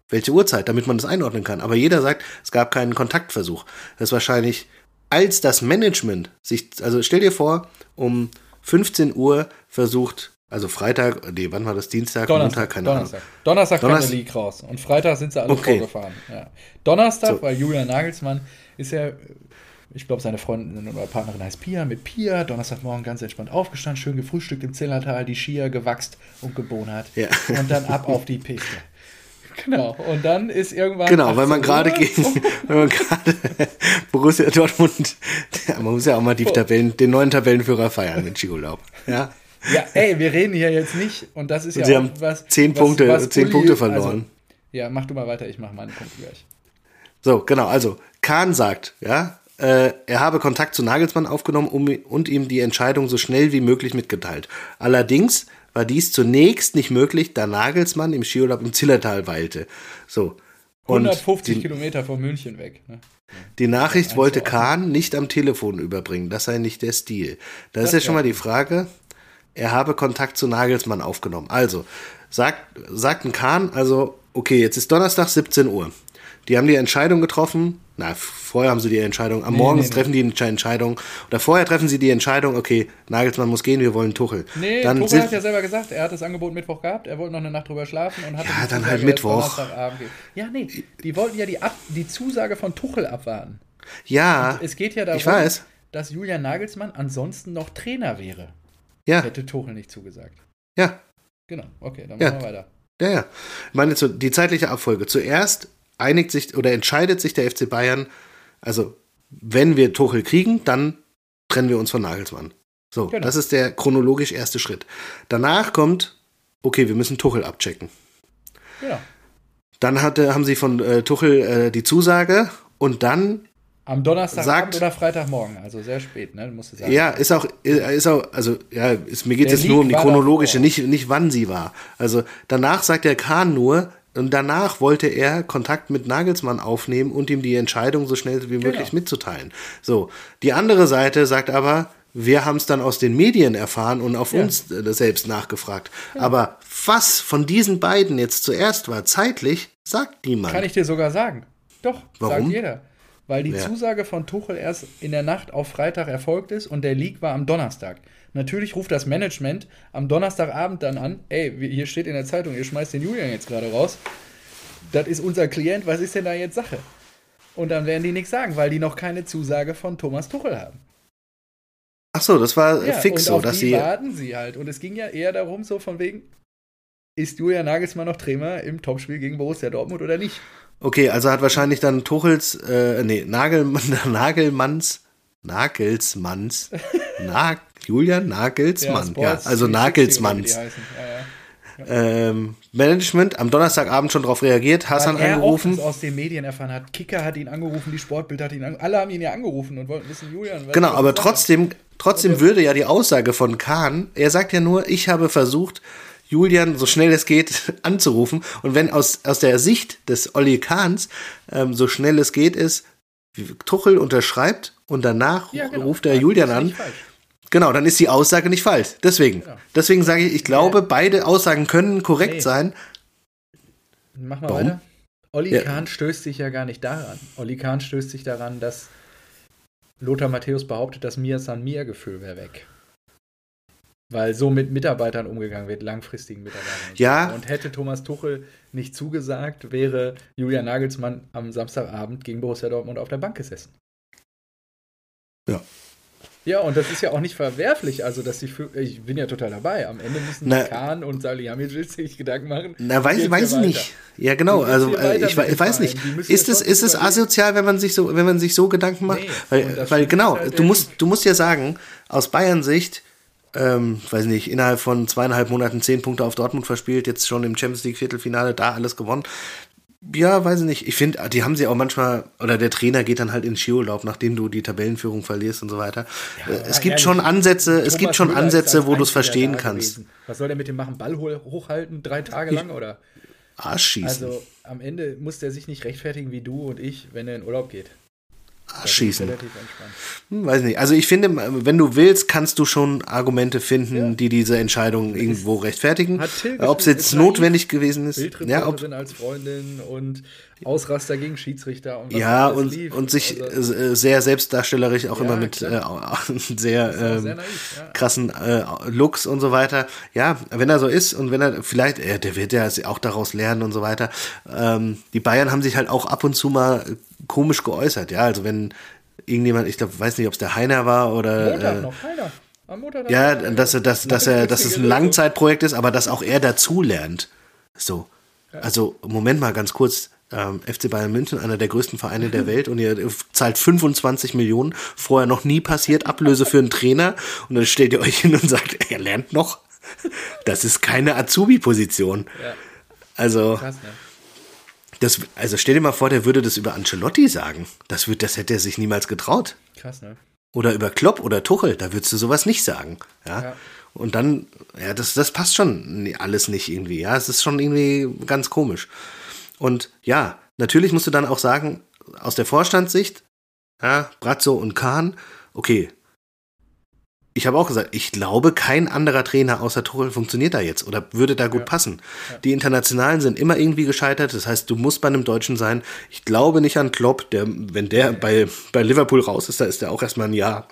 Welche Uhrzeit, damit man das einordnen kann. Aber jeder sagt, es gab keinen Kontaktversuch. Das ist wahrscheinlich, als das Management sich, also stell dir vor, um 15 Uhr versucht, also Freitag, nee, wann war das? Dienstag, Donnerstag, Montag, keine Donnerstag. Ahnung. Donnerstag kam Donnerstag- der Leak raus. Und Freitag sind sie alle Okay. vorgefahren. Ja. Donnerstag, So. weil Julian Nagelsmann ist ja, ich glaube, seine Freundin oder Partnerin heißt Pia, mit Pia. Donnerstagmorgen ganz entspannt aufgestanden, schön gefrühstückt im Zillertal, die Skier gewachst und gebonert. Ja. Und dann ab auf die Piste. *laughs* Genau. Und dann ist irgendwann. Genau, weil man 18 gerade gegen, *laughs* weil man gerade *laughs* Borussia Dortmund, man muss ja auch mal die Tabellen, den neuen Tabellenführer feiern mit Skiurlaub. Ja, Ja, ey, wir reden hier jetzt nicht. Und das ist ja Sie haben was. zehn was, Punkte, was zehn Uli- Punkte verloren. Also, ja, mach du mal weiter, ich mache meine Punkte gleich. so, genau, also Kahn sagt, ja, äh, er habe Kontakt zu Nagelsmann aufgenommen um, und ihm die Entscheidung so schnell wie möglich mitgeteilt. Allerdings war dies zunächst nicht möglich, da Nagelsmann im Skiurlaub im Zillertal weilte. So. Und 150 die, Kilometer von München weg. Ne? Die Nachricht wollte. Kahn nicht am Telefon überbringen. Das sei nicht der Stil. Da ist ja schon mal die Frage, er habe Kontakt zu Nagelsmann aufgenommen. Also, sagt, sagten Kahn, also, okay, jetzt ist Donnerstag 17 Uhr. Die haben die Entscheidung getroffen. Na, vorher haben sie die Entscheidung. Am Nee, Morgen nee, nee. treffen die die Entscheidung. Oder vorher treffen sie die Entscheidung, okay, Nagelsmann muss gehen, wir wollen Tuchel. Nee, Dann Tuchel hat ja selber gesagt, er hat das Angebot Mittwoch gehabt, er wollte noch eine Nacht drüber schlafen und hat Ja, dann halt Mittwoch. Ja, nee, die wollten ja die, Ab die Zusage von Tuchel abwarten. ja, Es geht ja darum, ich weiß. dass Julian Nagelsmann ansonsten noch Trainer wäre. Ja, Hätte Tuchel nicht zugesagt. ja. Genau, okay, dann Ja. machen wir weiter. Ja, ja. Ich meine, so die zeitliche Abfolge. Zuerst einigt sich oder entscheidet sich der FC Bayern, also wenn wir Tuchel kriegen, dann trennen wir uns von Nagelsmann. So, Genau. das ist der chronologisch erste Schritt. Danach kommt, okay, wir müssen Tuchel abchecken. Genau. Dann hatte, haben sie von äh, Tuchel äh, die Zusage und dann, Am Donnerstagabend Sagt- oder Freitagmorgen, also sehr spät, ne? Musst du sagen. ja, ist auch, ist auch, also, ja, ist, mir geht es nur um die chronologische, nicht, nicht wann sie war. Also danach sagt der Kahn nur, und danach wollte er Kontakt mit Nagelsmann aufnehmen und ihm die Entscheidung so schnell wie möglich Genau. mitzuteilen. So, die andere Seite sagt aber, wir haben es dann aus den Medien erfahren und auf Ja. uns äh, selbst nachgefragt. Aber was von diesen beiden jetzt zuerst war, zeitlich, sagt niemand. Kann ich dir sogar sagen. Doch, Warum? sagt jeder. Weil die Ja. Zusage von Tuchel erst in der Nacht auf Freitag erfolgt ist und der Leak war am Donnerstag. Natürlich ruft das Management am Donnerstagabend dann an, ey, hier steht in der Zeitung, ihr schmeißt den Julian jetzt gerade raus. Das ist unser Klient, was ist denn da jetzt Sache? Und dann werden die nichts sagen, weil die noch keine Zusage von Thomas Tuchel haben. Ach so, das war äh, Ja, fix so, auf dass die sie. warten sie halt. Und es ging ja eher darum, so von wegen, ist Julian Nagelsmann noch Trainer im Topspiel gegen Borussia Dortmund oder nicht? Okay, also hat wahrscheinlich dann Tuchels, äh, nee, Nagelmann, *laughs* Nagelmanns, Nagelsmanns, *laughs* Nag, Julian Nagelsmann, ja, also 360 oder wie Nagelsmanns. Ja, ja. ähm, Management am Donnerstagabend schon darauf reagiert, Hassan Weil er angerufen. auch aus den Medien erfahren hat. Kicker hat ihn angerufen, die Sportbild hat ihn angerufen. Alle haben ihn ja angerufen und wollten wissen, Julian. Genau, aber trotzdem, trotzdem würde ja die Aussage von Kahn, er sagt ja nur, ich habe versucht, Julian so schnell es geht *laughs* anzurufen. Und wenn aus, aus der Sicht des Olli Kahns ähm, so schnell es geht ist, Tuchel unterschreibt und danach Ja, genau. ruft er Julian an. Genau, dann ist die Aussage nicht falsch. Deswegen. Genau. Deswegen sage ich, ich glaube, beide Aussagen können korrekt Nee. sein. Mach mal Warum? weiter. Olli Ja. Kahn stößt sich ja gar nicht daran. Olli Kahn stößt sich daran, dass Lothar Matthäus behauptet, das Mir San Mir Gefühl wäre weg. Weil so mit Mitarbeitern umgegangen wird, langfristigen Mitarbeitern. Ja. Und hätte Thomas Tuchel nicht zugesagt, wäre Julian Nagelsmann am Samstagabend gegen Borussia Dortmund auf der Bank gesessen. Ja, und das ist ja auch nicht verwerflich. Also, dass die, ich bin ja total dabei. Am Ende müssen na, Kahn und Salihamidzic sich Gedanken machen. Na, weiß, weiß ich nicht. Ja, genau. Also, äh, ich, ich weiß nicht. Ist es, ist es asozial, wenn man sich so, wenn man sich so Gedanken macht? Nee, weil, weil genau, halt du musst, du musst ja sagen, aus Bayern Sicht, ähm, weiß nicht, innerhalb von zweieinhalb Monaten zehn Punkte auf Dortmund verspielt, jetzt schon im Champions League Viertelfinale da alles gewonnen. Ja, weiß ich nicht. Ich finde, die haben sie auch manchmal, oder der Trainer geht dann halt in Skiurlaub, nachdem du die Tabellenführung verlierst und so weiter. Ja, es gibt schon Ansätze, Thomas es gibt schon Müller Ansätze, wo du es verstehen kannst. Gewesen. Was soll der mit dem machen? Ball hochhalten, drei Tage lang, oder? Arsch schießen. Also am Ende muss der sich nicht rechtfertigen wie du und ich, wenn er in Urlaub geht schießen. Hm, weiß nicht. Also ich finde, wenn du willst, kannst du schon Argumente finden, ja. die diese Entscheidung irgendwo rechtfertigen. Ob es jetzt notwendig gewesen ist. Ja, ob als Freundin und Ausraster gegen Schiedsrichter. Und ja, und, lief. und sich also, äh, sehr selbstdarstellerisch auch ja, immer mit äh, *laughs* sehr, ähm, sehr naiv, ja. krassen äh, Looks und so weiter. Ja, wenn er so ist und wenn er vielleicht, äh, der wird ja auch daraus lernen und so weiter. Ähm, die Bayern haben sich halt auch ab und zu mal komisch geäußert, ja. Also wenn irgendjemand, ich glaube, weiß nicht, ob es der Heiner war oder. Montag äh, noch, Heiner. Am Montag ja, dass, dass, dass, dass, er, dass es ein Langzeitprojekt ist, aber dass auch er dazulernt. So. Also, Moment mal ganz kurz. Ähm, FC Bayern München, einer der größten Vereine der Welt, und ihr zahlt 25 Millionen, vorher noch nie passiert, Ablöse für einen Trainer, und dann stellt ihr euch hin und sagt, er lernt noch. Das ist keine Azubi-Position. Ja. Also. Krass, ne? Das, also stell dir mal vor, der würde das über Ancelotti sagen. Das, wird, das hätte er sich niemals getraut. Krass, ne? Oder über Klopp oder Tuchel, da würdest du sowas nicht sagen. Ja. ja. Und dann, ja, das, das passt schon alles nicht irgendwie. Ja, es ist schon irgendwie ganz komisch. Und ja, natürlich musst du dann auch sagen, aus der Vorstandssicht, ja, Brazzo und Kahn, okay, ich habe auch gesagt, ich glaube, kein anderer Trainer außer Tuchel funktioniert da jetzt oder würde da gut ja. passen. Ja. Die Internationalen sind immer irgendwie gescheitert. Das heißt, du musst bei einem Deutschen sein. Ich glaube nicht an Klopp, der, wenn der bei, bei Liverpool raus ist, da ist der auch erstmal ein Jahr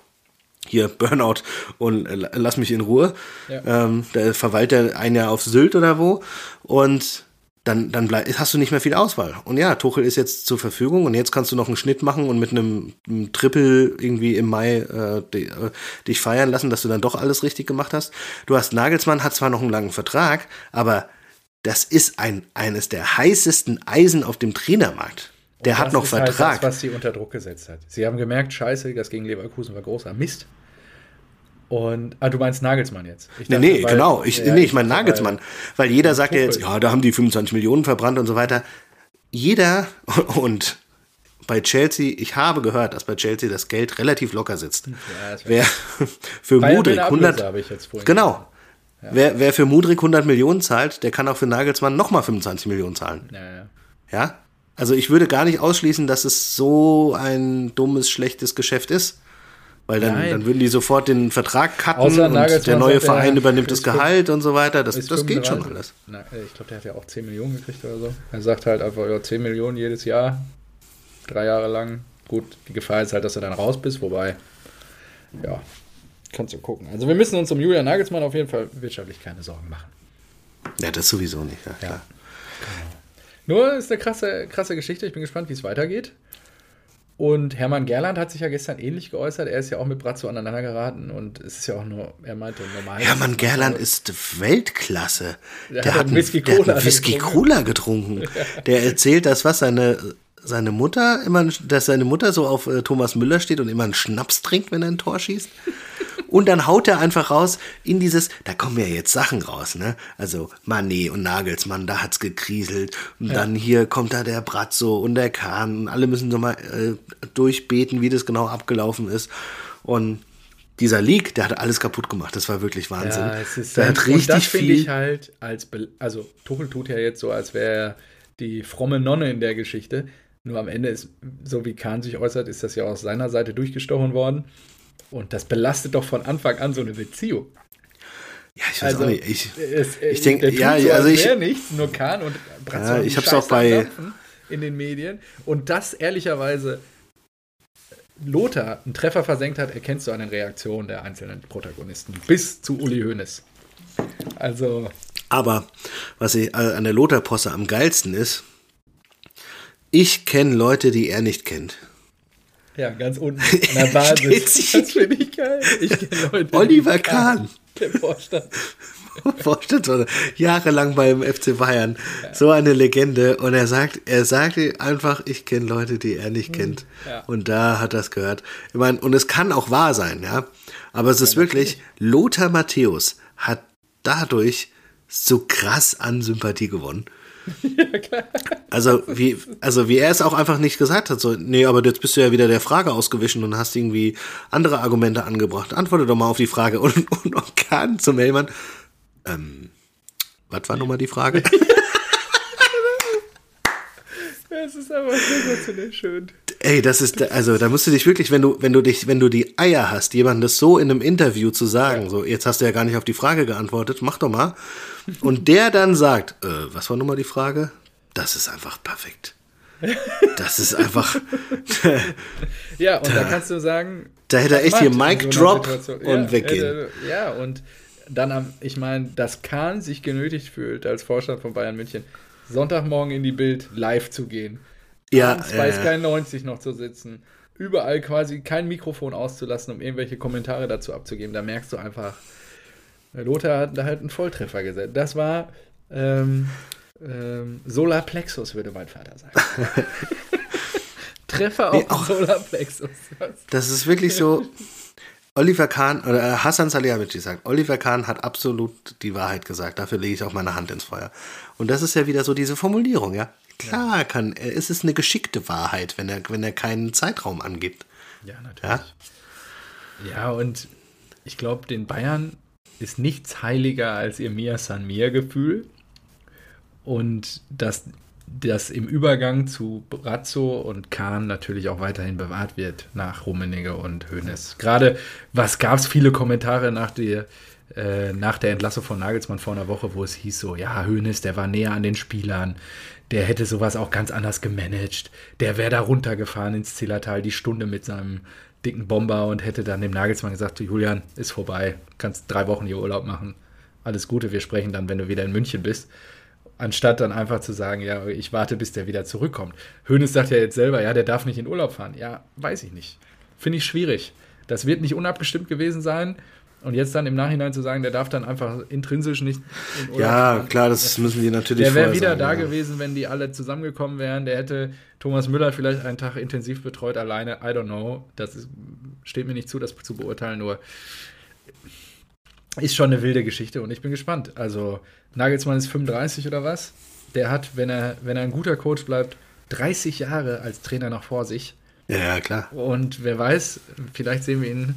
hier Burnout und äh, lass mich in Ruhe. Ja. Ähm, da verweilt er ein Jahr auf Sylt oder wo. Und dann, dann bleib, hast du nicht mehr viel Auswahl. Und ja, Tuchel ist jetzt zur Verfügung und jetzt kannst du noch einen Schnitt machen und mit einem, einem Triple irgendwie im Mai äh, die, äh, dich feiern lassen, dass du dann doch alles richtig gemacht hast. Du hast Nagelsmann, hat zwar noch einen langen Vertrag, aber das ist ein, eines der heißesten Eisen auf dem Trainermarkt. Der hat noch Vertrag. Halt das, was sie unter Druck gesetzt hat. Sie haben gemerkt, scheiße, das gegen Leverkusen war großer Mist. Und, ah, du meinst Nagelsmann jetzt? Ich dachte, nee, nee, weil, genau. Ich, ja, nee, ich meine Nagelsmann. Weil, weil jeder sagt ja jetzt, ja, da haben die 25 Millionen verbrannt und so weiter. Jeder *laughs* und bei Chelsea, ich habe gehört, dass bei Chelsea das Geld relativ locker sitzt. Ja, wer *laughs* für Mudrik 100 genau. Ja. Wer, wer für Mudrik 100 Millionen zahlt, der kann auch für Nagelsmann nochmal 25 Millionen zahlen. Ja. ja? Also ich würde gar nicht ausschließen, dass es so ein dummes, schlechtes Geschäft ist. Weil dann, dann würden die sofort den Vertrag cutten Außer und der neue Verein übernimmt das Gehalt und so weiter. Das, das geht schon alles. Na, ich glaube, der hat ja auch 10 Millionen gekriegt oder so. Er sagt halt einfach, ja, 10 Millionen jedes Jahr, drei Jahre lang. Gut, die Gefahr ist halt, dass er dann raus bist, wobei, ja, kannst du gucken. Also wir müssen uns um Julian Nagelsmann auf jeden Fall wirtschaftlich keine Sorgen machen. Ja, das sowieso nicht, ja, klar. Ja. Genau. Nur ist eine krasse, krasse Geschichte. Ich bin gespannt, wie es weitergeht. Und Hermann Gerland hat sich ja gestern ähnlich geäußert. Er ist ja auch mit Bratzo aneinander geraten und es ist ja auch nur, er meinte normal. Hermann Gerland ist Weltklasse. Der, der hat, einen Whisky Cola, der hat einen Whisky Cola getrunken. *laughs* der erzählt das, was seine, seine Mutter immer, dass seine Mutter so auf äh, Thomas Müller steht und immer einen Schnaps trinkt, wenn er ein Tor schießt. Und dann haut er einfach raus in dieses, da kommen ja jetzt Sachen raus, ne? Also Manet und Nagelsmann, da hat's gekriselt. Und ja. dann hier kommt da der Bratzo und der Kahn. Und alle müssen so mal äh, durchbeten, wie das genau abgelaufen ist. Und dieser Leak, der hat alles kaputt gemacht. Das war wirklich Wahnsinn. Ja, es ist der hat richtig und das finde ich halt als, also Tuchel tut ja jetzt so, als wäre er die fromme Nonne in der Geschichte. Nur am Ende ist, so wie Kahn sich äußert, ist das ja aus seiner Seite durchgestochen worden. Und das belastet doch von Anfang an so eine Beziehung. Ja, ich weiß also, auch nicht. Ich, ich denke, ja, so, also ich. nichts, nur Kahn und ja, ich hab's auch bei. In den Medien. Und das ehrlicherweise Lothar einen Treffer versenkt hat, erkennst du an den Reaktionen der einzelnen Protagonisten. Bis zu Uli Hoeneß. Also. Aber was ich äh, an der Lothar-Posse am geilsten ist, ich kenne Leute, die er nicht kennt. Ja, ganz unten *laughs* an der Basis. das finde ich geil. Ich Leute. *laughs* Oliver Kahn. Der *laughs* Vorstand. Vorstand jahrelang beim FC Bayern. Ja. So eine Legende. Und er sagt, er sagte einfach, ich kenne Leute, die er nicht kennt. Ja. Und da hat das gehört. Ich meine, und es kann auch wahr sein, ja. Aber es ist ja, wirklich, Lothar Matthäus hat dadurch so krass an Sympathie gewonnen. Ja, klar. *laughs* Also wie, also wie er es auch einfach nicht gesagt hat, so, nee, aber jetzt bist du ja wieder der Frage ausgewichen und hast irgendwie andere Argumente angebracht. Antworte doch mal auf die Frage. Und, und Orkan zum Hellmann, ähm, was war nochmal die Frage? *laughs* Das ist aber sensationell schön. Ey, das ist, also da musst du dich wirklich, wenn du, wenn du dich, wenn du die Eier hast, jemandem das so in einem Interview zu sagen, ja. so, jetzt hast du ja gar nicht auf die Frage geantwortet, mach doch mal. Und der dann sagt, äh, was war nochmal die Frage? Das ist einfach perfekt. Das ist einfach. *laughs* ja, und da, da, kannst du sagen. Da hätte er echt hier Mic so Drop und ja, weggehen. ja, und dann, ich meine, dass Kahn sich genötigt fühlt, als Vorstand von Bayern München, Sonntagmorgen in die Bild live zu gehen. Ja. Abends bei Sky 90 noch zu sitzen. Überall quasi kein Mikrofon auszulassen, um irgendwelche Kommentare dazu abzugeben. Da merkst du einfach, Lothar hat da halt einen Volltreffer gesetzt. Das war ähm, ähm, Solarplexus, würde mein Vater sagen. *laughs* Treffer auf nee, Solarplexus. Das ist wirklich so. Oliver Kahn, oder äh, Hassan Salihamidzic sagt, Oliver Kahn hat absolut die Wahrheit gesagt. Dafür lege ich auch meine Hand ins Feuer. Und das ist ja wieder so diese Formulierung, ja. Klar ja. kann, es ist eine geschickte Wahrheit, wenn er, wenn er keinen Zeitraum angibt. Ja, natürlich. Ja, ja und ich glaube, den Bayern ist nichts heiliger als ihr Mia San Mia Gefühl. Und dass das im Übergang zu Brazzo und Kahn natürlich auch weiterhin bewahrt wird nach Rummenigge und Hoeneß. Gerade, was gab es viele Kommentare nach der, äh, nach der Entlassung von Nagelsmann vor einer Woche, wo es hieß so, ja, Hoeneß, der war näher an den Spielern, der hätte sowas auch ganz anders gemanagt, der wäre da runtergefahren ins Zillertal die Stunde mit seinem dicken Bomber und hätte dann dem Nagelsmann gesagt, Julian, ist vorbei, kannst drei Wochen hier Urlaub machen, alles Gute, wir sprechen dann, wenn du wieder in München bist anstatt dann einfach zu sagen, ja, ich warte, bis der wieder zurückkommt. Hönes sagt ja jetzt selber, ja, der darf nicht in Urlaub fahren. Ja, weiß ich nicht. Finde ich schwierig. Das wird nicht unabgestimmt gewesen sein. Und jetzt dann im Nachhinein zu sagen, der darf dann einfach intrinsisch nicht in Ja, fahren. klar, das müssen die natürlich Der wäre wieder sagen, da ja. gewesen, wenn die alle zusammengekommen wären. Der hätte Thomas Müller vielleicht einen Tag intensiv betreut alleine. I don't know. Das ist, steht mir nicht zu, das zu beurteilen. Nur ist schon eine wilde Geschichte und ich bin gespannt. Also Nagelsmann ist 35 oder was? Der hat, wenn er, wenn er ein guter Coach bleibt, 30 Jahre als Trainer noch vor sich. Ja, klar. Und wer weiß, vielleicht sehen wir ihn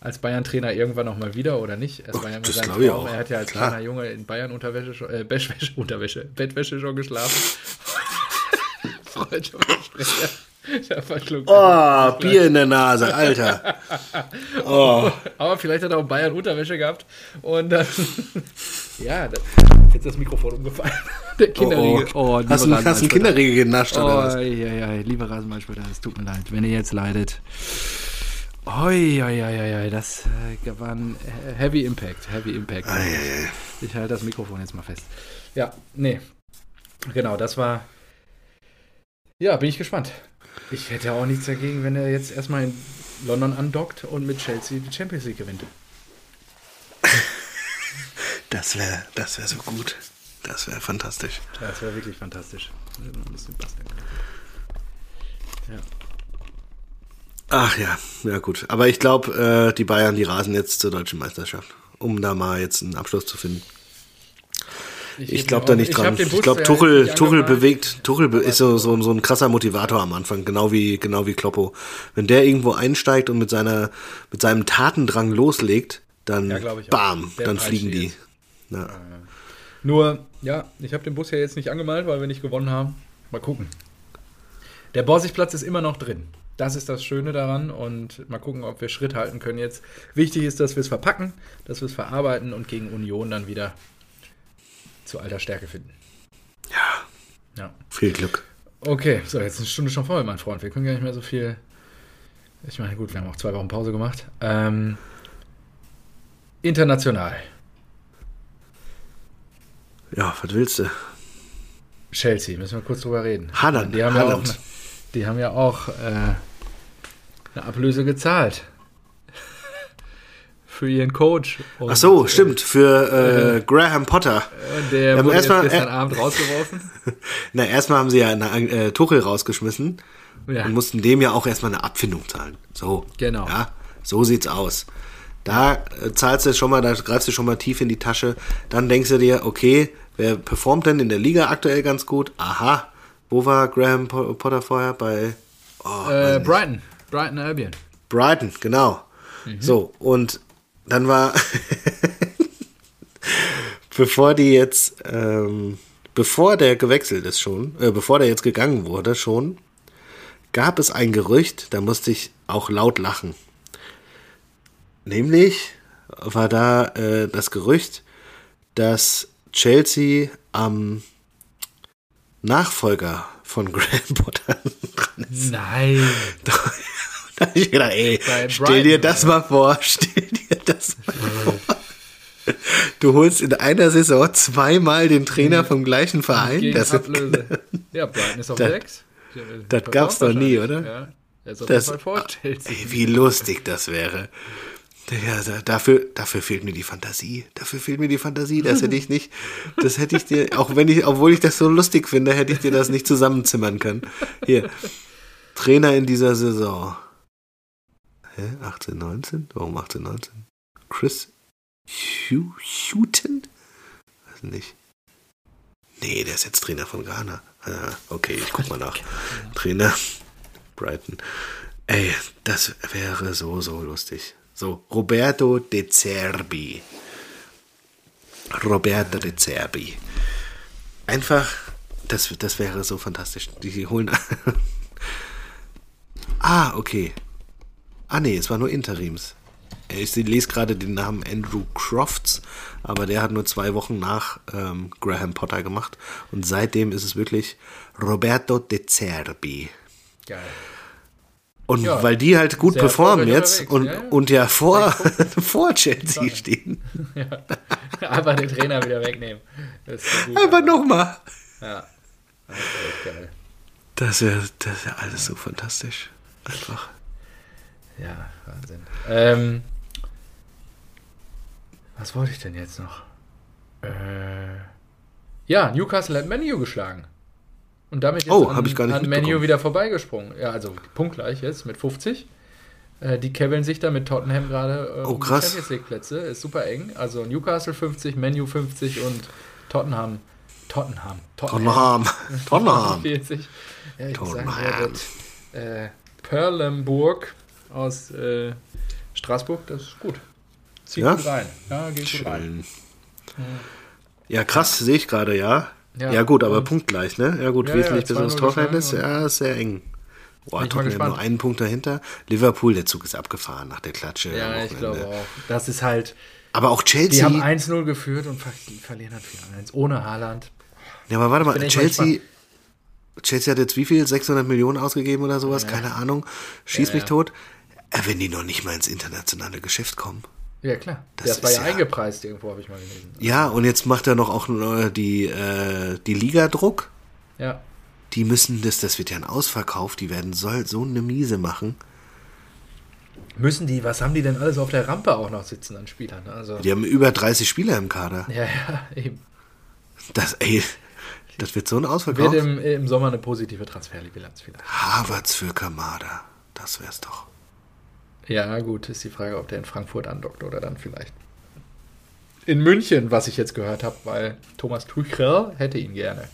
als Bayern-Trainer irgendwann noch mal wieder oder nicht. Er, war ja das glaube ich auch. er hat ja als klar. kleiner Junge in Bayern Unterwäsche, äh, Bettwäsche, *laughs* Unterwäsche, Bettwäsche schon geschlafen. Freude Oh, Bier in der Nase, Alter. Oh. Aber vielleicht hat er auch Bayern Unterwäsche gehabt. Und dann, *laughs* ja, jetzt ist das Mikrofon umgefallen. *laughs* Der Kinderriegel. Oh, oh. oh hast du hast einen Kinderriegel genascht oh, oder was? Ja, ja, liebe Rasenballspieler, es tut mir leid, wenn ihr jetzt leidet. Oi, oi, oi, oi, das äh, war ein Heavy Impact, Heavy Impact. Ei, ei, ei. Ich halte das Mikrofon jetzt mal fest. Ja, nee. Genau, das war. Ja, bin ich gespannt. Ich hätte auch nichts dagegen, wenn er jetzt erstmal in London andockt und mit Chelsea die Champions League gewinnt. *laughs* Das wäre das wär so gut. Das wäre fantastisch. Das wäre wirklich fantastisch. Ja. Ach ja, ja gut. Aber ich glaube, äh, die Bayern, die rasen jetzt zur deutschen Meisterschaft, um da mal jetzt einen Abschluss zu finden. Ich, ich glaube da nicht dran. Ich, ich glaube, Tuchel, Tuchel bewegt, Tuchel ist so, so, so ein krasser Motivator am Anfang, genau wie, genau wie Kloppo. Wenn der irgendwo einsteigt und mit seiner, mit seinem Tatendrang loslegt, dann ja, bam, dann fliegen die. Ja. Nur, ja, ich habe den Bus ja jetzt nicht angemalt, weil wir nicht gewonnen haben. Mal gucken. Der Borsigplatz ist immer noch drin. Das ist das Schöne daran und mal gucken, ob wir Schritt halten können jetzt. Wichtig ist, dass wir es verpacken, dass wir es verarbeiten und gegen Union dann wieder zu alter Stärke finden. Ja. Ja. Viel Glück. Okay, so, jetzt ist eine Stunde schon voll, mein Freund. Wir können gar nicht mehr so viel. Ich meine, gut, wir haben auch zwei Wochen Pause gemacht. Ähm, international. Ja, was willst du? Chelsea, müssen wir kurz drüber reden. Haaland. Die haben Haaland. ja auch, die haben ja auch äh, eine Ablöse gezahlt. Für ihren Coach. Und, Ach so, äh, stimmt, für äh, *laughs* Graham Potter. Der ja, wurde erstmal, gestern äh, Abend rausgeworfen. *laughs* Na, erstmal haben sie ja eine, äh, Tuchel rausgeschmissen ja. und mussten dem ja auch erstmal eine Abfindung zahlen. So. Genau. Ja, so sieht's aus. Da äh, zahlst du schon mal, da greifst du schon mal tief in die Tasche. Dann denkst du dir, okay, wer performt denn in der Liga aktuell ganz gut? Aha, wo war Graham Potter vorher? Bei oh, äh, Brighton. Brighton Albion. Brighton, genau. Mhm. So, und dann war, *laughs* bevor die jetzt, ähm, bevor der gewechselt ist schon, äh, bevor der jetzt gegangen wurde schon, gab es ein Gerücht, da musste ich auch laut lachen. Nämlich war da äh, das Gerücht, dass Chelsea am Nachfolger von *laughs* Graham Potter dran ist. Nein. *laughs* *laughs* Da habe ich gedacht, ey, stell dir das mal vor, *laughs* stell dir das mal vor. Du holst in einer Saison zweimal den Trainer vom gleichen Verein. Das Ablöse. *laughs* ja, Brighton ist auf das, 6. Das gab's doch nie, oder? Ja, das, das ey, wie lustig das wäre. Ja, dafür, dafür fehlt mir die Fantasie. Dafür fehlt mir die Fantasie. Das hätte ich nicht. Das hätte ich dir, auch wenn ich, obwohl ich das so lustig finde, hätte ich dir das nicht zusammenzimmern können. Hier. Trainer in dieser Saison. Hä? 18, 19? Warum 18, 19? Chris Houghton? Weiß nicht. Nee, der ist jetzt Trainer von Ghana. Ah, okay, ich guck mal nach. Trainer Brighton. Ey, das wäre so, so lustig. So, Roberto De Zerbi. Roberto De Zerbi. Einfach, das, das wäre so fantastisch. Die holen. *laughs* ah, okay. Ah nee, es war nur Interims. Ich lese gerade den Namen Andrew Crofts, aber der hat nur zwei Wochen nach ähm, Graham Potter gemacht. Und seitdem ist es wirklich Roberto De Zerbi. Geil. Und ja, weil die halt gut performen jetzt und, ja, und ja vor, *laughs* vor Chelsea stehen. *laughs* Ja. Einfach den Trainer wieder wegnehmen. Einfach nochmal. Ja. Das. Das wäre das wär alles so fantastisch. Einfach. Ja, Wahnsinn. Ähm, was wollte ich denn jetzt noch? Äh, ja, Newcastle hat Menu geschlagen. Und damit jetzt oh, an, ich gar nicht an Menu wieder vorbeigesprungen. Ja, also punktgleich jetzt mit 50. Äh, die kebbeln sich da mit Tottenham gerade äh, oh, krass. Champions League Plätze. Ist super eng. Also Newcastle 50, Menu 50 und Tottenham. Tottenham. Tottenham. Tottenham. *laughs* 40. Ja, ich Tottenham. Sagen, äh, Perlenburg aus äh, Straßburg, das ist gut. Zieht ja? gut rein. Ja, geht Schön. gut rein. Ja, krass, sehe ich gerade, ja. ja. Ja, gut, aber punktgleich, ne? Ja, gut, ja, wesentlich ja, besseres Torverhältnis, ja, ist sehr eng. Boah, Tottenham nur einen Punkt dahinter. Liverpool, der Zug ist abgefahren nach der Klatsche. Ja, ich glaube auch. Das ist halt. Aber auch Chelsea. Die haben 1-0 geführt und verlieren dann 4-1 ohne Haaland. Ja, aber warte mal, Chelsea. Chelsea hat jetzt wie viel? 600 Millionen ausgegeben oder sowas? Ja. Keine Ahnung. Schieß mich tot. Äh, wenn die noch nicht mal ins internationale Geschäft kommen. Ja, klar. Das, das war ja, ja, eingepreist irgendwo, habe ich mal gelesen. Ja, und jetzt macht er noch auch die, äh, die Liga-Druck. Ja. Die müssen das, das wird ja ein Ausverkauf, die werden so, so eine Miese machen. Müssen die, was haben die denn alles auf der Rampe auch noch sitzen an Spielern? Also, die haben über 30 Spieler im Kader. Ja, ja, *laughs* eben. Das, ey, das wird so ein Ausverkauf. Wird im, im Sommer eine positive Transferbilanz vielleicht. Harvards für Kamada, das wär's doch. Ja, gut, ist die Frage, ob der in Frankfurt andockt oder dann vielleicht in München, was ich jetzt gehört habe, weil Thomas Tuchel hätte ihn gerne.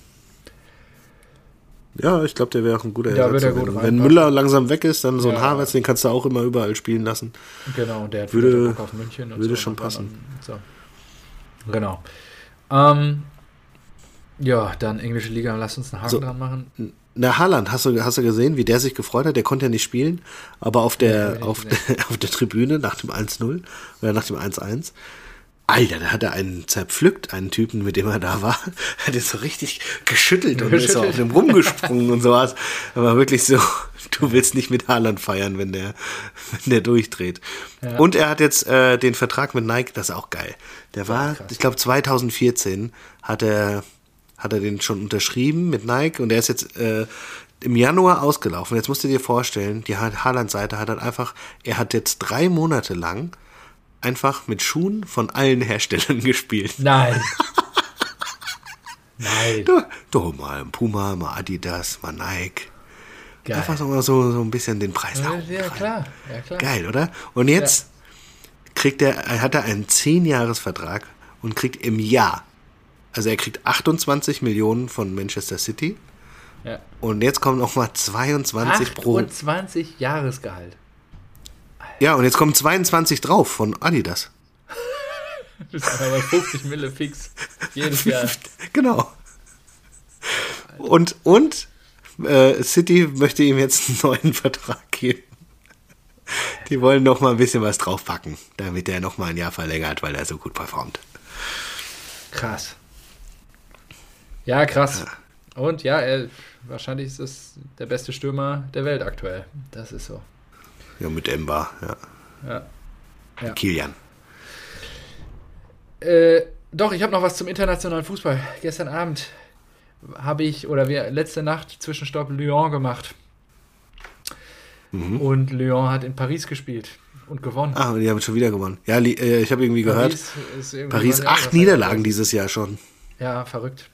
Ja, ich glaube, der wäre auch ein guter Ersatz. Wenn, wenn Müller langsam weg ist, dann so ein ja. Havertz, den kannst du auch immer überall spielen lassen. Genau, und der hat würde, Bock auf München. würde so schon passen. So. Genau. Ähm, ja, dann englische Liga, lass uns einen Haken so, dran machen. Na, Haaland, hast du, hast du gesehen, wie der sich gefreut hat? Der konnte ja nicht spielen, aber auf der, ja, auf, der, *laughs* auf der Tribüne nach dem 1-0 oder nach dem 1-1. Alter, da hat er einen zerpflückt, einen Typen, mit dem er da war. *laughs* Hat ihn so richtig geschüttelt und ist so auf dem rumgesprungen und sowas. *laughs* Aber wirklich so, du willst nicht mit Haaland feiern, wenn der, wenn der durchdreht. Ja. Und er hat jetzt äh, den Vertrag mit Nike, das ist auch geil. Der war, ich glaube 2014 hat er hat er den schon unterschrieben mit Nike und er ist jetzt, äh, im Januar ausgelaufen. Jetzt musst du dir vorstellen, die Ha- Haaland-Seite hat halt einfach, er hat jetzt drei Monate lang einfach mit Schuhen von allen Herstellern *laughs* gespielt. Nein. *laughs* Nein. Du, du mal Puma, mal Adidas, mal Nike. Geil. Einfach so, so, so ein bisschen den Preis nach Ja, oben ja, klar. Ja, klar. Geil, oder? Und jetzt kriegt er, er hat er einen 10-Jahres-Vertrag und kriegt im Jahr, also er kriegt 28 Millionen von Manchester City Ja. und jetzt kommen noch mal 22 pro. 28 Jahresgehalt. Ja, und jetzt kommen 22 drauf von Adidas. *laughs* Das ist aber 50 Mille fix. Jedes *laughs* Jahr. Genau. Und, und äh, City möchte ihm jetzt einen neuen *laughs* Vertrag geben. Die wollen noch mal ein bisschen was draufpacken, damit er noch mal ein Jahr verlängert, weil er so gut performt. Krass. Ja, krass. Und ja, er, wahrscheinlich ist es der beste Stürmer der Welt aktuell. Das ist so. Ja, mit Emba, ja. Ja. Ja. Kilian. Äh, doch, ich habe noch was zum internationalen Fußball. Gestern Abend habe ich, oder wir letzte Nacht Zwischenstopp Lyon gemacht. Mhm. Und Lyon hat in Paris gespielt und gewonnen. Ah, und die haben schon wieder gewonnen. Ja, äh, ich habe irgendwie gehört, ist irgendwie Paris acht Niederlagen dieses Jahr schon. Ja, verrückt.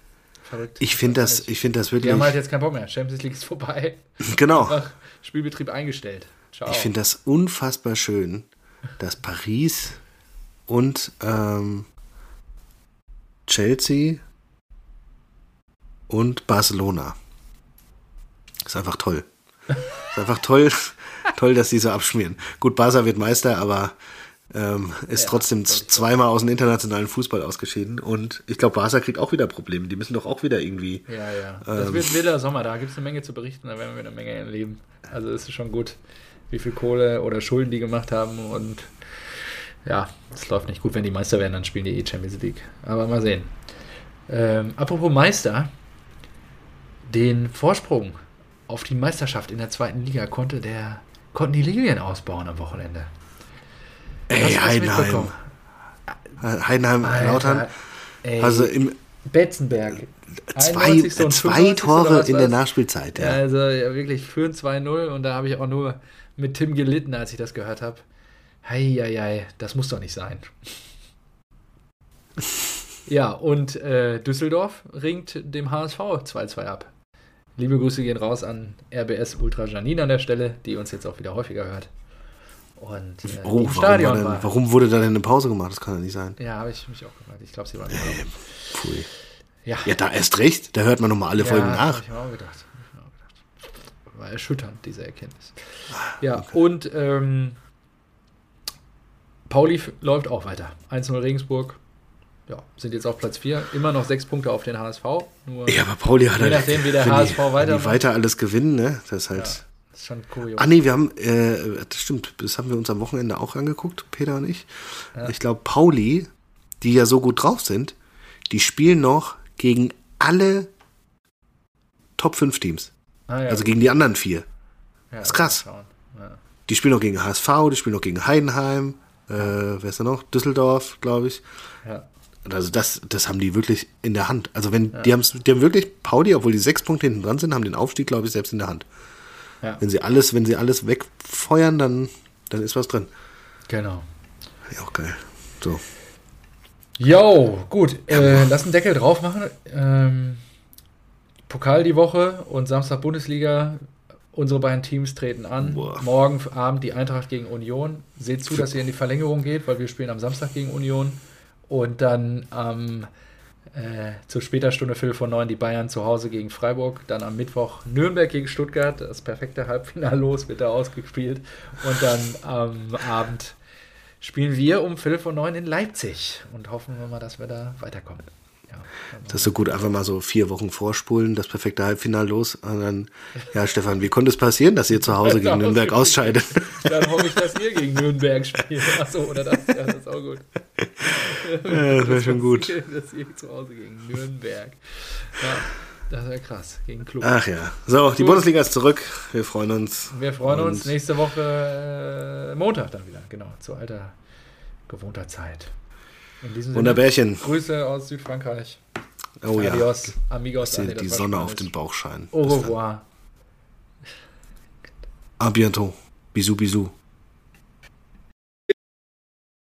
Verrückt. Ich finde das, ich finde das wirklich, haben halt jetzt keinen Bock mehr. Champions League ist vorbei. *laughs* genau. Einfach Spielbetrieb eingestellt. Ciao. Ich finde das unfassbar schön, dass Paris und ähm, Chelsea und Barcelona. Ist einfach toll. Ist einfach toll, *laughs* toll, dass die so abschmieren. Gut, Barca wird Meister, aber ähm, ist Ja, trotzdem zweimal aus dem internationalen Fußball ausgeschieden. Und ich glaube, Barca kriegt auch wieder Probleme. Die müssen doch auch wieder irgendwie. Ja, ja. Das Ähm. wird ein wilder Sommer, da gibt es eine Menge zu berichten, da werden wir eine Menge erleben. Also es ist schon gut, wie viel Kohle oder Schulden die gemacht haben und ja, es läuft nicht gut, wenn die Meister werden, dann spielen die eh Champions League. Aber mal sehen. Ähm, apropos Meister, den Vorsprung auf die Meisterschaft in der zweiten Liga konnte der, konnten die Lilien ausbauen am Wochenende. Ey, Heidenheim. Heidenheim, Alter, Lautern. ey, Also im, Betzenberg. zwei, 91. und zwei 95. oder Tore in der? Nachspielzeit. Ja, Ja. also ja, wirklich führen 2-0 und da habe ich auch nur mit Tim gelitten, als ich das gehört habe. Heieiei, das muss doch nicht sein. *laughs* ja, und äh, Düsseldorf ringt dem HSV 2-2 ab. Liebe Grüße gehen raus an RBS Ultra Janine an der Stelle, die uns jetzt auch wieder häufiger hört. Und äh, Oh, im warum, Stadion war denn, war. warum wurde da denn eine Pause gemacht? Das kann ja nicht sein. Ja, habe ich mich auch gefragt. Ich glaube, sie waren. Pfui. Ja, Ja, da erst recht. Da hört man nochmal alle Folgen ja, nach. Hab ich mir auch gedacht. Hab ich mir auch gedacht. War erschütternd, diese Erkenntnis. Ja, und ähm, Pauli läuft auch weiter. 1-0 Regensburg. Ja, sind jetzt auf Platz 4. Immer noch sechs Punkte auf den HSV. Nur Ja, aber Pauli hat Je halt, nachdem, wie der HSV die, weitermacht. die weiter alles gewinnen, ne? Das ist halt. Ja. Das ist schon kurios. Ah nee, wir haben, äh, das stimmt, das haben wir uns am Wochenende auch angeguckt, Peter und ich. Ich glaube, Pauli, die ja so gut drauf sind, die spielen noch gegen alle Top 5 Teams. Ah, ja, Also gegen die anderen vier. ja, ist krass. Ja. Die spielen noch gegen HSV, die spielen noch gegen Heidenheim, äh, wer ist da noch? Düsseldorf, glaube ich. Ja. Also das, das haben die wirklich in der Hand. Also wenn die haben die haben wirklich Pauli, obwohl die sechs Punkte hinten dran sind, haben den Aufstieg, glaube ich, selbst in der Hand. Ja. Wenn sie alles, wenn sie alles wegfeuern, dann, dann ist was drin. Genau. Ja, auch geil. So. Jo, gut. Äh, lass einen Deckel drauf machen. Ähm, Pokal die Woche und Samstag Bundesliga. Unsere beiden Teams treten an. Boah. Morgen Abend die Eintracht gegen Union. Seht zu, dass ihr in die Verlängerung geht, weil wir spielen am Samstag gegen Union. Und dann am äh, zu später Stunde Viertel vor neun die Bayern zu Hause gegen Freiburg. Dann am Mittwoch Nürnberg gegen Stuttgart. Das perfekte Halbfinale *laughs* los wird da ausgespielt. Und dann am Abend spielen wir um Viertel vor neun in Leipzig und hoffen wir mal, dass wir da weiterkommen. Das ist so gut, einfach mal so vier Wochen vorspulen, das perfekte Halbfinale los. Und dann, ja, Stefan, wie konnte es passieren, dass ihr zu Hause gegen *laughs* Nürnberg ausscheidet? Dann hoffe ich, dass ihr gegen Nürnberg spielt. Achso, oder das, ja, das ist auch gut. Ja, das wäre schon gut. *laughs* Dass ihr zu Hause gegen Nürnberg. Ja, das wäre krass. Gegen Klub. Ach ja. So, die Gut. Bundesliga ist zurück. Wir freuen uns. Wir freuen uns nächste Woche äh, Montag dann wieder. Genau, zu alter gewohnter Zeit. Wunderbärchen. Grüße aus Südfrankreich. Oh Adios, ja. Adios, amigos. Ich sehe die Sonne auf dem Bauch scheinen. Au revoir. A bientôt. Bisous, bisous.